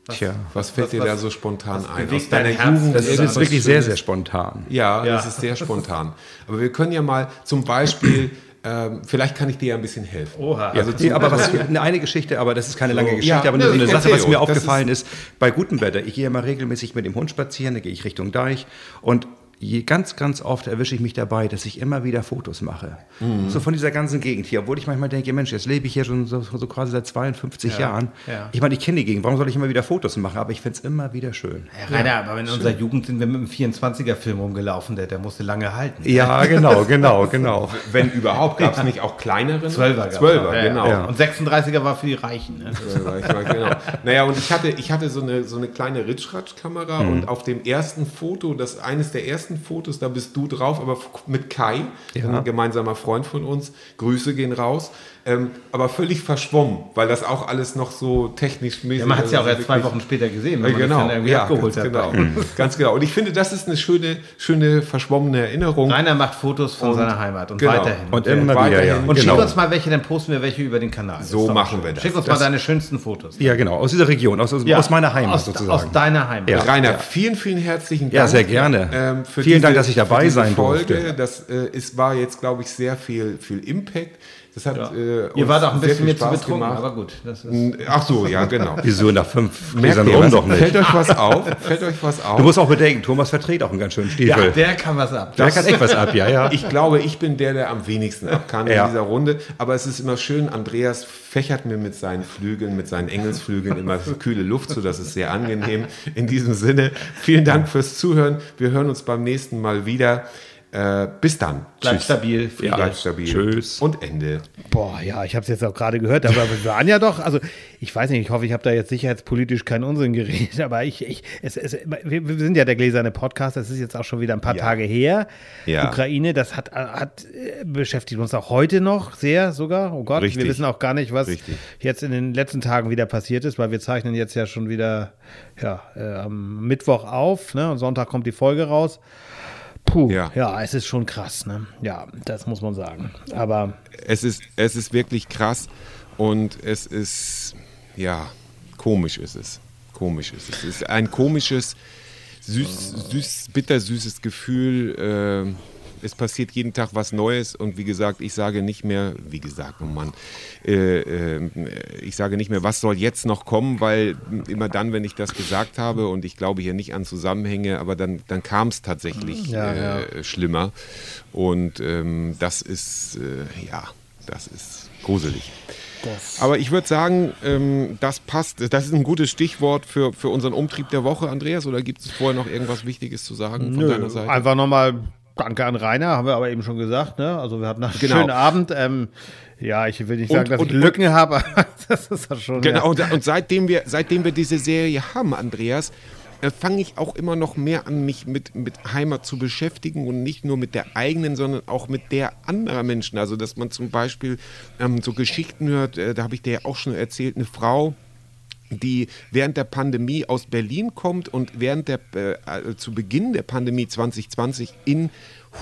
Tja, Was fällt was- dir was- da so spontan ein? Aus deiner dein Herz? Jugend? das ist jetzt wirklich sehr, Schönes? sehr spontan. Ja, Ja. das ist sehr spontan. Aber wir können ja mal zum Beispiel, ähm, vielleicht kann ich dir ja ein bisschen helfen. Oha. Also die, aber was eine, Geschichte, aber das ist keine lange Geschichte, ja, aber nur so eine Sache, was mir aufgefallen ist, bei gutem Wetter. Ich gehe ja mal regelmäßig mit dem Hund spazieren, da gehe ich Richtung Deich und je, ganz, ganz oft erwische ich mich dabei, dass ich immer wieder Fotos mache. Mhm. So von dieser ganzen Gegend hier, obwohl ich manchmal denke, Mensch, jetzt lebe ich hier schon so, so quasi seit 52 Jahren. ja. Ich meine, ich kenne die Gegend, warum soll ich immer wieder Fotos machen? Aber ich finde es immer wieder schön. Ja, Rainer, aber in unserer Jugend sind wir mit einem 24er-Film rumgelaufen, der, der musste lange halten. Ja, genau, genau, genau. Wenn überhaupt, gab es nicht auch kleineren? Zwölfer Zwölfer. Ja, genau. Ja. Und 36er war für die Reichen. Ne? Genau. Naja, und ich hatte, ich hatte so eine, so eine kleine Ritschratsch-Kamera Mhm. und auf dem ersten Foto, das eines der ersten Fotos, da bist du drauf, aber mit Kai, ein gemeinsamer Freund von uns. Grüße gehen raus. Ähm, aber völlig verschwommen, weil das auch alles noch so technisch mäßig Ja, man hat es ja auch also erst zwei Wochen später gesehen, wenn Ja, man genau, das dann irgendwie ja, abgeholt ganz hat. genau, ganz genau. Und ich finde, das ist eine schöne, schöne verschwommene Erinnerung. Rainer macht Fotos von Und- seiner Heimat und genau. weiterhin. Und immer wieder, ja. weiterhin- Und genau. schick uns mal welche, dann posten wir welche über den Kanal. So ist machen schön. wir das. Schick uns Das- mal deine schönsten Fotos. Ja, genau, aus dieser Region, aus, aus, aus meiner Heimat aus, sozusagen. Aus deiner Heimat. Ja. Rainer, vielen, vielen herzlichen Dank. Ja, sehr gerne. ähm, Vielen diese, Dank, dass ich dabei sein Folge. durfte. Das äh, ist, war jetzt, glaube ich, sehr viel, viel Impact. Das hat Ja. äh, Ihr wart auch ein bisschen mir zu betrunken, gemacht. aber gut. Das ist, Ach so, ja, genau. Wieso nach fünf Gläsern rum doch nicht. Fällt euch was auf? Fällt euch was auf? Du musst auch bedenken, Thomas verträgt auch einen ganz schönen ja, Stiefel. der kann was ab. der kann echt was ab, ja, ja. Ich glaube, ich bin der, der am wenigsten ab kann Ja. in dieser Runde. Aber es ist immer schön, Andreas fächert mir mit seinen Flügeln, mit seinen Engelsflügeln immer kühle Luft zu. Das ist sehr angenehm. In diesem Sinne, vielen Dank fürs Zuhören. Wir hören uns beim nächsten Mal wieder. Äh, bis dann. Bleib stabil, Ja, bleib stabil. Tschüss. Und Ende. Boah, ja, ich habe es jetzt auch gerade gehört, aber wir waren ja doch, also ich weiß nicht, ich hoffe, ich habe da jetzt sicherheitspolitisch keinen Unsinn geredet, aber ich, ich es, es, wir, wir sind ja der gläserne Podcast, das ist jetzt auch schon wieder ein paar Ja. Tage her. Ja. Ukraine, das hat, hat beschäftigt uns auch heute noch sehr sogar. Oh Gott, Richtig. wir wissen auch gar nicht, was Richtig. jetzt in den letzten Tagen wieder passiert ist, weil wir zeichnen jetzt ja schon wieder ja, äh, am Mittwoch auf, ne? Und Sonntag kommt die Folge raus. Puh, Ja. ja, es ist schon krass, ne? Ja, das muss man sagen. Aber Es ist, es ist wirklich krass und es ist, ja, komisch ist es. Komisch ist es. Es ist ein komisches, süß, süß, bittersüßes Gefühl. Äh, es passiert jeden Tag was Neues und wie gesagt, ich sage nicht mehr, wie gesagt, oh Mann, äh, äh, ich sage nicht mehr, was soll jetzt noch kommen, weil immer dann, wenn ich das gesagt habe und ich glaube hier nicht an Zusammenhänge, aber dann, dann kam es tatsächlich Ja, äh, schlimmer und ähm, das ist, äh, ja, das ist gruselig. Aber ich würde sagen, ähm, das passt. Das ist ein gutes Stichwort für, für unseren Umtrieb der Woche, Andreas. Oder gibt es vorher noch irgendwas Wichtiges zu sagen von deiner Seite? Einfach nochmal Danke an Rainer, haben wir aber eben schon gesagt. Ne? Also wir hatten einen Genau. schönen Abend. Ähm, ja, ich will nicht sagen, Und- dass und- ich Lücken habe, aber das ist ja schon. Genau, Ja. und, und seitdem, wir, seitdem wir diese Serie haben, Andreas, äh, fange ich auch immer noch mehr an, mich mit, mit Heimat zu beschäftigen und nicht nur mit der eigenen, sondern auch mit der anderer Menschen. Also, dass man zum Beispiel ähm, so Geschichten hört, äh, da habe ich dir ja auch schon erzählt, eine Frau, die während der Pandemie aus Berlin kommt und während der äh, äh, zu Beginn der Pandemie 2020 in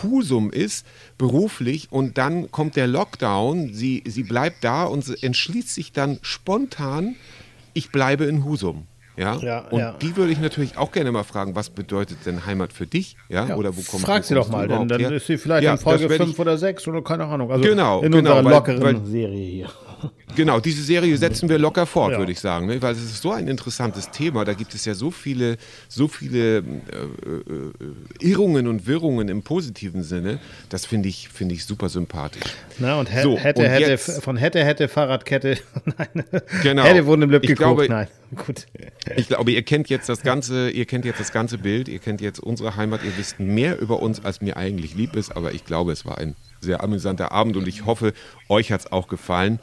Husum ist, beruflich, und dann kommt der Lockdown, sie, sie bleibt da und entschließt sich dann spontan, ich bleibe in Husum. Ja, Ja, und ja. die würde ich natürlich auch gerne mal fragen, was bedeutet denn Heimat für dich? Ja, Ja, oder wo kommst Frag sie doch mal, dann, überhaupt dann her? ist sie vielleicht in Folge das werd 5 ich- oder 6 oder keine Ahnung. Also Genau, in genau, unserer weil- lockeren weil- Serie hier. Genau, diese Serie setzen wir locker fort, Ja. würde ich sagen, ne? weil es ist so ein interessantes Thema. Da gibt es ja so viele, so viele äh, äh, Irrungen und Wirrungen im positiven Sinne. Das finde ich, finde ich super sympathisch. Na, und So, hätte, und hätte, jetzt- von hätte, hätte, Fahrradkette. Nein. Genau. Hätte wurden im Ich geguckt. glaube- Nein, gut. Ich glaube, ihr kennt jetzt das ganze, ihr kennt jetzt das ganze Bild, ihr kennt jetzt unsere Heimat, ihr wisst mehr über uns, als mir eigentlich lieb ist, aber ich glaube, es war ein sehr amüsanter Abend und ich hoffe, euch hat es auch gefallen.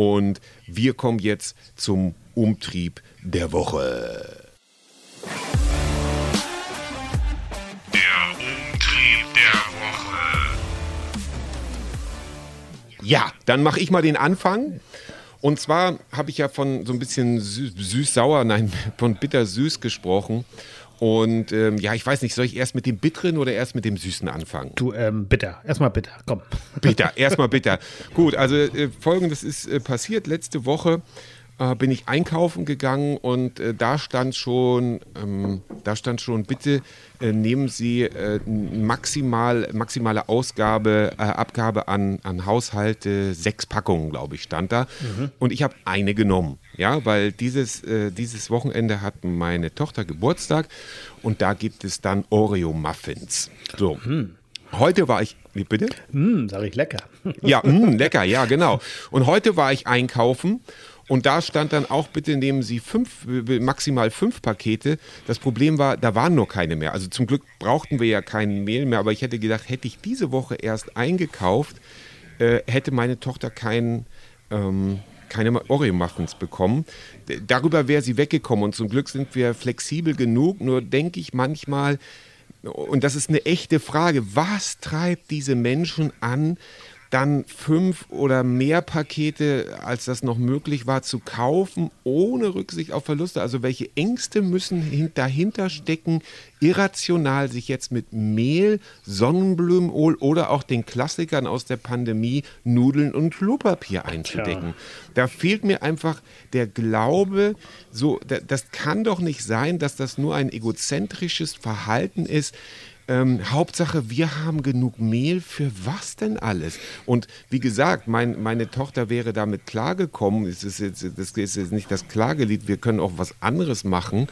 Und wir kommen jetzt zum Umtrieb der Woche. Der Umtrieb der Woche. Ja, dann mache ich mal den Anfang. Und zwar habe ich ja von so ein bisschen sü- süß-sauer, nein, von bitter-süß gesprochen. Und ähm, ja, ich weiß nicht, soll ich erst mit dem Bitteren oder erst mit dem Süßen anfangen? Du, ähm, bitter. Erstmal bitter. Komm. Bitter, erstmal bitter. Gut, also äh, folgendes ist äh, passiert. Letzte Woche äh, bin ich einkaufen gegangen und äh, da stand schon, ähm, da stand schon, bitte äh, nehmen Sie äh, maximal, maximale Ausgabe, Abgabe an, an Haushalte, sechs Packungen, glaube ich, stand da. Und ich habe eine genommen, ja, weil dieses, äh, dieses Wochenende hat meine Tochter Geburtstag und da gibt es dann Oreo-Muffins. So. Heute war ich, wie bitte? Hm, sag ich lecker. Ja, mh, lecker, ja, genau. Und heute war ich einkaufen und da stand dann auch, bitte nehmen Sie fünf, maximal fünf Pakete. Das Problem war, da waren nur keine mehr. Also zum Glück brauchten wir ja kein Mehl mehr, aber ich hätte gedacht, hätte ich diese Woche erst eingekauft, äh, hätte meine Tochter keinen. Ähm, keine Oreo-Muffins bekommen. Darüber wäre sie weggekommen und zum Glück sind wir flexibel genug. Nur denke ich manchmal, und das ist eine echte Frage, was treibt diese Menschen an, dann fünf oder mehr Pakete, als das noch möglich war, zu kaufen, ohne Rücksicht auf Verluste? Also welche Ängste müssen hin- dahinter stecken, irrational sich jetzt mit Mehl, Sonnenblumenöl oder auch den Klassikern aus der Pandemie, Nudeln und Klopapier einzudecken? Da fehlt mir einfach der Glaube, so, da- das kann doch nicht sein, dass das nur ein egozentrisches Verhalten ist. Ähm, Hauptsache, wir haben genug Mehl für was denn alles? Und wie gesagt, mein, meine Tochter wäre damit klargekommen. Es ist jetzt, das ist jetzt nicht das Klagelied, wir können auch was anderes machen.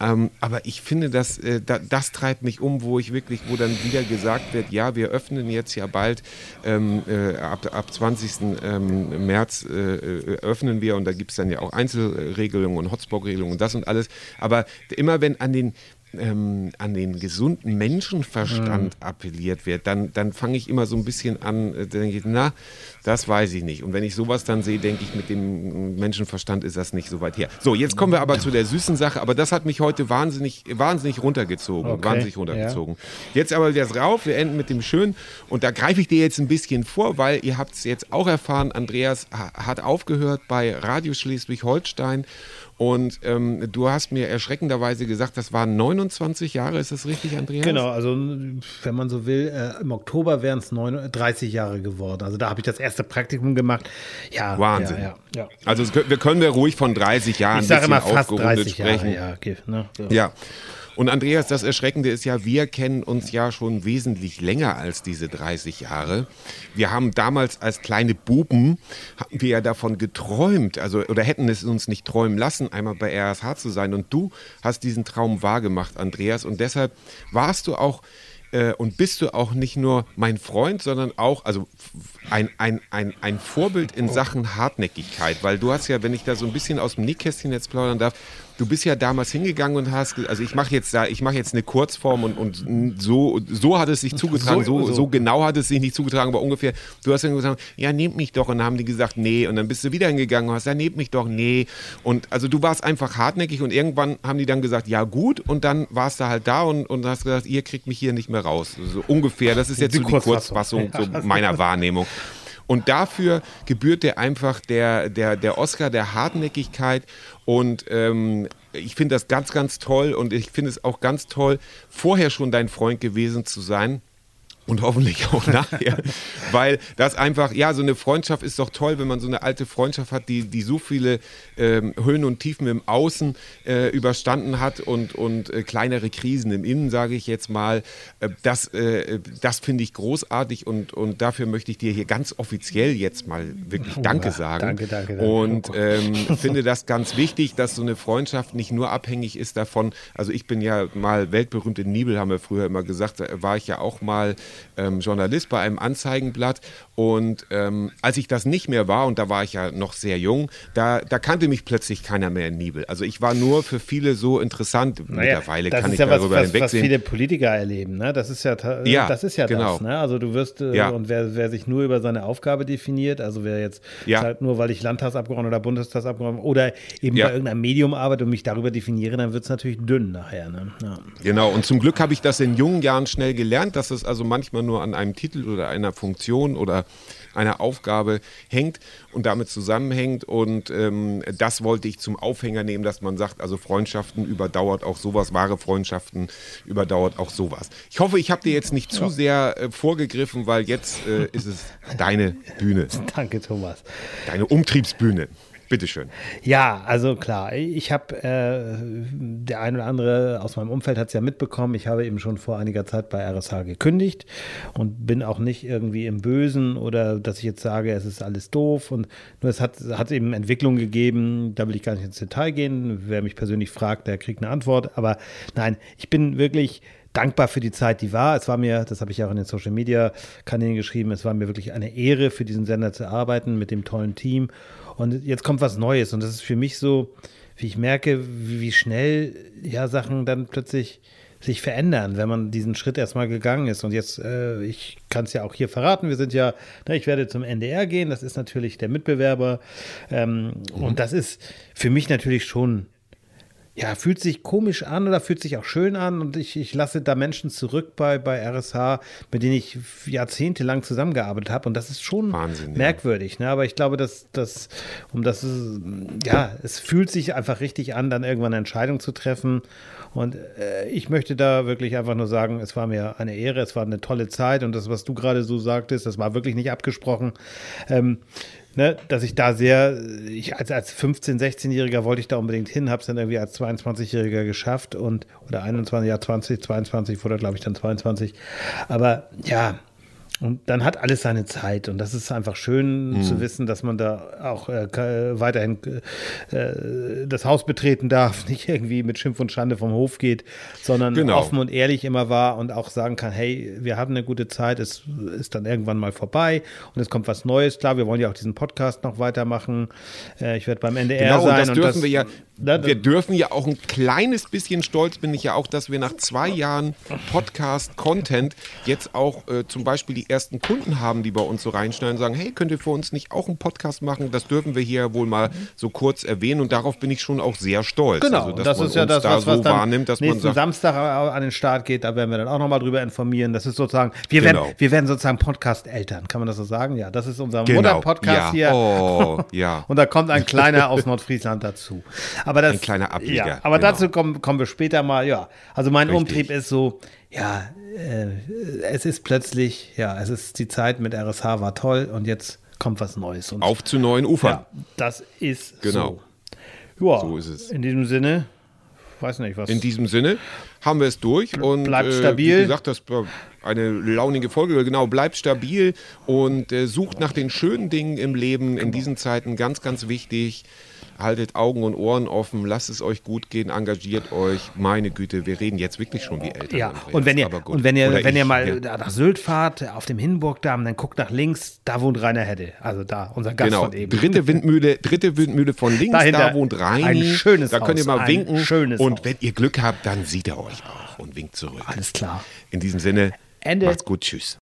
Ähm, aber ich finde, dass, äh, da, das treibt mich um, wo ich wirklich, wo dann wieder gesagt wird, ja, wir öffnen jetzt ja bald, ähm, äh, ab, ab 20. Ähm, März äh, äh, öffnen wir und da gibt es dann ja auch Einzelregelungen und Hotspot-Regelungen und das und alles. Aber immer wenn an den ähm, an den gesunden Menschenverstand Mhm. appelliert wird, dann, dann fange ich immer so ein bisschen an, äh, denke ich, na, das weiß ich nicht. Und wenn ich sowas dann sehe, denke ich, mit dem Menschenverstand ist das nicht so weit her. So, jetzt kommen wir aber zu der süßen Sache, aber das hat mich heute wahnsinnig, wahnsinnig runtergezogen. Okay, Wahnsinnig runtergezogen. Jetzt aber wieder rauf, wir enden mit dem Schönen und da greife ich dir jetzt ein bisschen vor, weil ihr habt es jetzt auch erfahren, Andreas ha- hat aufgehört bei Radio Schleswig-Holstein und ähm, du hast mir erschreckenderweise gesagt, das waren 29 Jahre, ist das richtig, Andreas? Genau, also wenn man so will, äh, im Oktober wären es 30 Jahre geworden. Also da habe ich das erste Praktikum gemacht. Ja, Wahnsinn. Ja, ja, ja. Also wir können wir ruhig von 30 Jahren Ich sage immer fast aufgerundet 30 Jahre. sprechen. Ja, okay, ne? so. Ja. Und Andreas, das Erschreckende ist ja, wir kennen uns ja schon wesentlich länger als diese 30 Jahre. Wir haben damals als kleine Buben, hatten wir ja davon geträumt, also oder hätten es uns nicht träumen lassen, einmal bei RSH zu sein. Und du hast diesen Traum wahrgemacht, Andreas. Und deshalb warst du auch äh, und bist du auch nicht nur mein Freund, sondern auch also ein, ein, ein, ein Vorbild in Sachen Hartnäckigkeit. Weil du hast ja, wenn ich da so ein bisschen aus dem Nähkästchen jetzt plaudern darf, du bist ja damals hingegangen und hast, also ich mache jetzt da, ich mache jetzt eine Kurzform und, und so, so hat es sich zugetragen, so, So- so, genau hat es sich nicht zugetragen, aber ungefähr, du hast dann gesagt, ja, nehmt mich doch und dann haben die gesagt, nee und dann bist du wieder hingegangen und hast, ja, nehmt mich doch, nee und also du warst einfach hartnäckig und irgendwann haben die dann gesagt, ja gut und dann warst du halt da und, und hast gesagt, ihr kriegt mich hier nicht mehr raus, so ungefähr, das ist jetzt Die so die Kurzfassung. Kurzfassung so meiner Wahrnehmung. Und dafür gebührt dir einfach der, der, der Oscar der Hartnäckigkeit. Und ähm, ich finde das ganz, ganz toll. Und ich finde es auch ganz toll, vorher schon dein Freund gewesen zu sein. Und hoffentlich auch nachher, weil das einfach, ja, so eine Freundschaft ist doch toll, wenn man so eine alte Freundschaft hat, die, die so viele ähm, Höhen und Tiefen im Außen äh, überstanden hat und, und äh, kleinere Krisen im Innen, sage ich jetzt mal. Äh, das äh, das finde ich großartig und, und dafür möchte ich dir hier ganz offiziell jetzt mal wirklich Danke sagen. danke, danke, danke. Und ähm, finde das ganz wichtig, dass so eine Freundschaft nicht nur abhängig ist davon. Also ich bin ja mal weltberühmt in Nibel, haben wir früher immer gesagt, war ich ja auch mal ähm, Journalist bei einem Anzeigenblatt. Und ähm, als ich das nicht mehr war, und da war ich ja noch sehr jung, da, da kannte mich plötzlich keiner mehr in Nibel. Also ich war nur für viele so interessant. Naja, Mittlerweile das kann ist ich ja was, darüber was, was hinwegsehen. viele Politiker erleben. Ne? Das ist ja, ta- Ja, das ist ja genau. das. Ne? Also du wirst äh, Ja. und wer, wer sich nur über seine Aufgabe definiert, also wer jetzt Ja. sagt, nur weil ich Landtagsabgeordneter oder Bundestagsabgeordneter oder eben Ja. bei irgendeinem Medium arbeite und mich darüber definiere, dann wird es natürlich dünn nachher. Ne? Ja. Genau, und zum Glück habe ich das in jungen Jahren schnell gelernt, dass es also manchmal nur an einem Titel oder einer Funktion oder einer Aufgabe hängt und damit zusammenhängt. Und ähm, das wollte ich zum Aufhänger nehmen, dass man sagt, also Freundschaften überdauert auch sowas, wahre Freundschaften überdauert auch sowas. Ich hoffe, ich habe dir jetzt nicht zu sehr äh, vorgegriffen, weil jetzt äh, ist es deine Bühne, Danke, Thomas. deine Umtriebsbühne. Bitteschön. Ja, also klar, ich habe, äh, der ein oder andere aus meinem Umfeld hat es ja mitbekommen, ich habe eben schon vor einiger Zeit bei RSH gekündigt und bin auch nicht irgendwie im Bösen oder dass ich jetzt sage, es ist alles doof und nur es hat, hat eben Entwicklung gegeben, da will ich gar nicht ins Detail gehen, wer mich persönlich fragt, der kriegt eine Antwort, aber nein, ich bin wirklich dankbar für die Zeit, die war. Es war mir, das habe ich auch in den Social Media Kanälen geschrieben, es war mir wirklich eine Ehre, für diesen Sender zu arbeiten mit dem tollen Team. Und jetzt kommt was Neues und das ist für mich so, wie ich merke, wie, schnell ja Sachen dann plötzlich sich verändern, wenn man diesen Schritt erstmal gegangen ist. Und jetzt, äh, ich kann es ja auch hier verraten, wir sind ja, ne, ich werde zum NDR gehen, das ist natürlich der Mitbewerber. Ähm, Und das ist für mich natürlich schon ja, fühlt sich komisch an oder fühlt sich auch schön an und ich, ich lasse da Menschen zurück bei, bei RSH, mit denen ich jahrzehntelang zusammengearbeitet habe und das ist schon Wahnsinn, ja. merkwürdig, ne? aber ich glaube, dass das, um das ist, ja, es fühlt sich einfach richtig an, dann irgendwann eine Entscheidung zu treffen und äh, ich möchte da wirklich einfach nur sagen, es war mir eine Ehre, es war eine tolle Zeit und das, was du gerade so sagtest, das war wirklich nicht abgesprochen. Ähm, ne, dass ich da sehr, ich als, als 15-, 16-Jähriger wollte ich da unbedingt hin, habe es dann irgendwie als 22-Jähriger geschafft und oder 21, ja 20, 22 wurde glaube ich dann 22. Aber ja, Und dann hat alles seine Zeit. Und das ist einfach schön Mhm. zu wissen, dass man da auch äh, ka- weiterhin äh, das Haus betreten darf, nicht irgendwie mit Schimpf und Schande vom Hof geht, sondern Genau. offen und ehrlich immer war und auch sagen kann, hey, wir hatten eine gute Zeit, es ist dann irgendwann mal vorbei und es kommt was Neues. Klar, wir wollen ja auch diesen Podcast noch weitermachen. Äh, ich werde beim NDR Genau, und sein. das dürfen wir ja. Wir dürfen ja auch ein kleines bisschen stolz bin ich ja auch, dass wir nach zwei Jahren Podcast-Content jetzt auch äh, zum Beispiel die ersten Kunden haben, die bei uns so reinschneiden und sagen, hey, könnt ihr für uns nicht auch einen Podcast machen? Das dürfen wir hier wohl mal so kurz erwähnen und darauf bin ich schon auch sehr stolz. Genau, also, dass das man ist ja das, da was, was so dann wahrnimmt, dass man nächsten sagt, Samstag an den Start geht. Da werden wir dann auch nochmal drüber informieren. Das ist sozusagen, wir, Genau. werden, wir werden sozusagen Podcast-Eltern, kann man das so sagen? Ja, das ist unser Genau, Mutter-Podcast ja. hier. Oh, ja. Und da kommt ein kleiner aus Nordfriesland dazu. Aber das, Ein kleiner Ableger, Ja, aber genau. dazu kommen, kommen wir später mal. Ja, also mein Richtig. Umtrieb ist so, ja, es ist plötzlich, ja, es ist die Zeit mit RSH war toll und jetzt kommt was Neues. Und auf zu neuen Ufern. ja, das ist Genau. so. Ja, So ist es. In diesem Sinne, weiß nicht, was. In diesem Sinne haben wir es durch und Bleibt äh, stabil. Wie gesagt, das war eine launige Folge. Genau, bleibt stabil und äh, sucht nach den schönen Dingen im Leben in diesen Zeiten. Ganz, ganz wichtig. Haltet Augen und Ohren offen, lasst es euch gut gehen, engagiert euch. Meine Güte, wir reden jetzt wirklich schon wie Eltern. ja, Andreas, und wenn ihr, und wenn ihr, Oder wenn ihr ich, mal ja. nach Sylt fahrt, auf dem Hinburgdamm, dann guckt nach links, da wohnt Rainer Hedde. Also da, unser Gast Genau, von eben. dritte Windmühle, dritte Windmühle von links, Dahinter da wohnt Reini. ein schönes Da könnt ihr Haus, mal ein winken. schönes und Haus. wenn ihr Glück habt, dann sieht er euch auch und winkt zurück. Alles klar. In diesem Sinne, Ende. macht's gut, tschüss.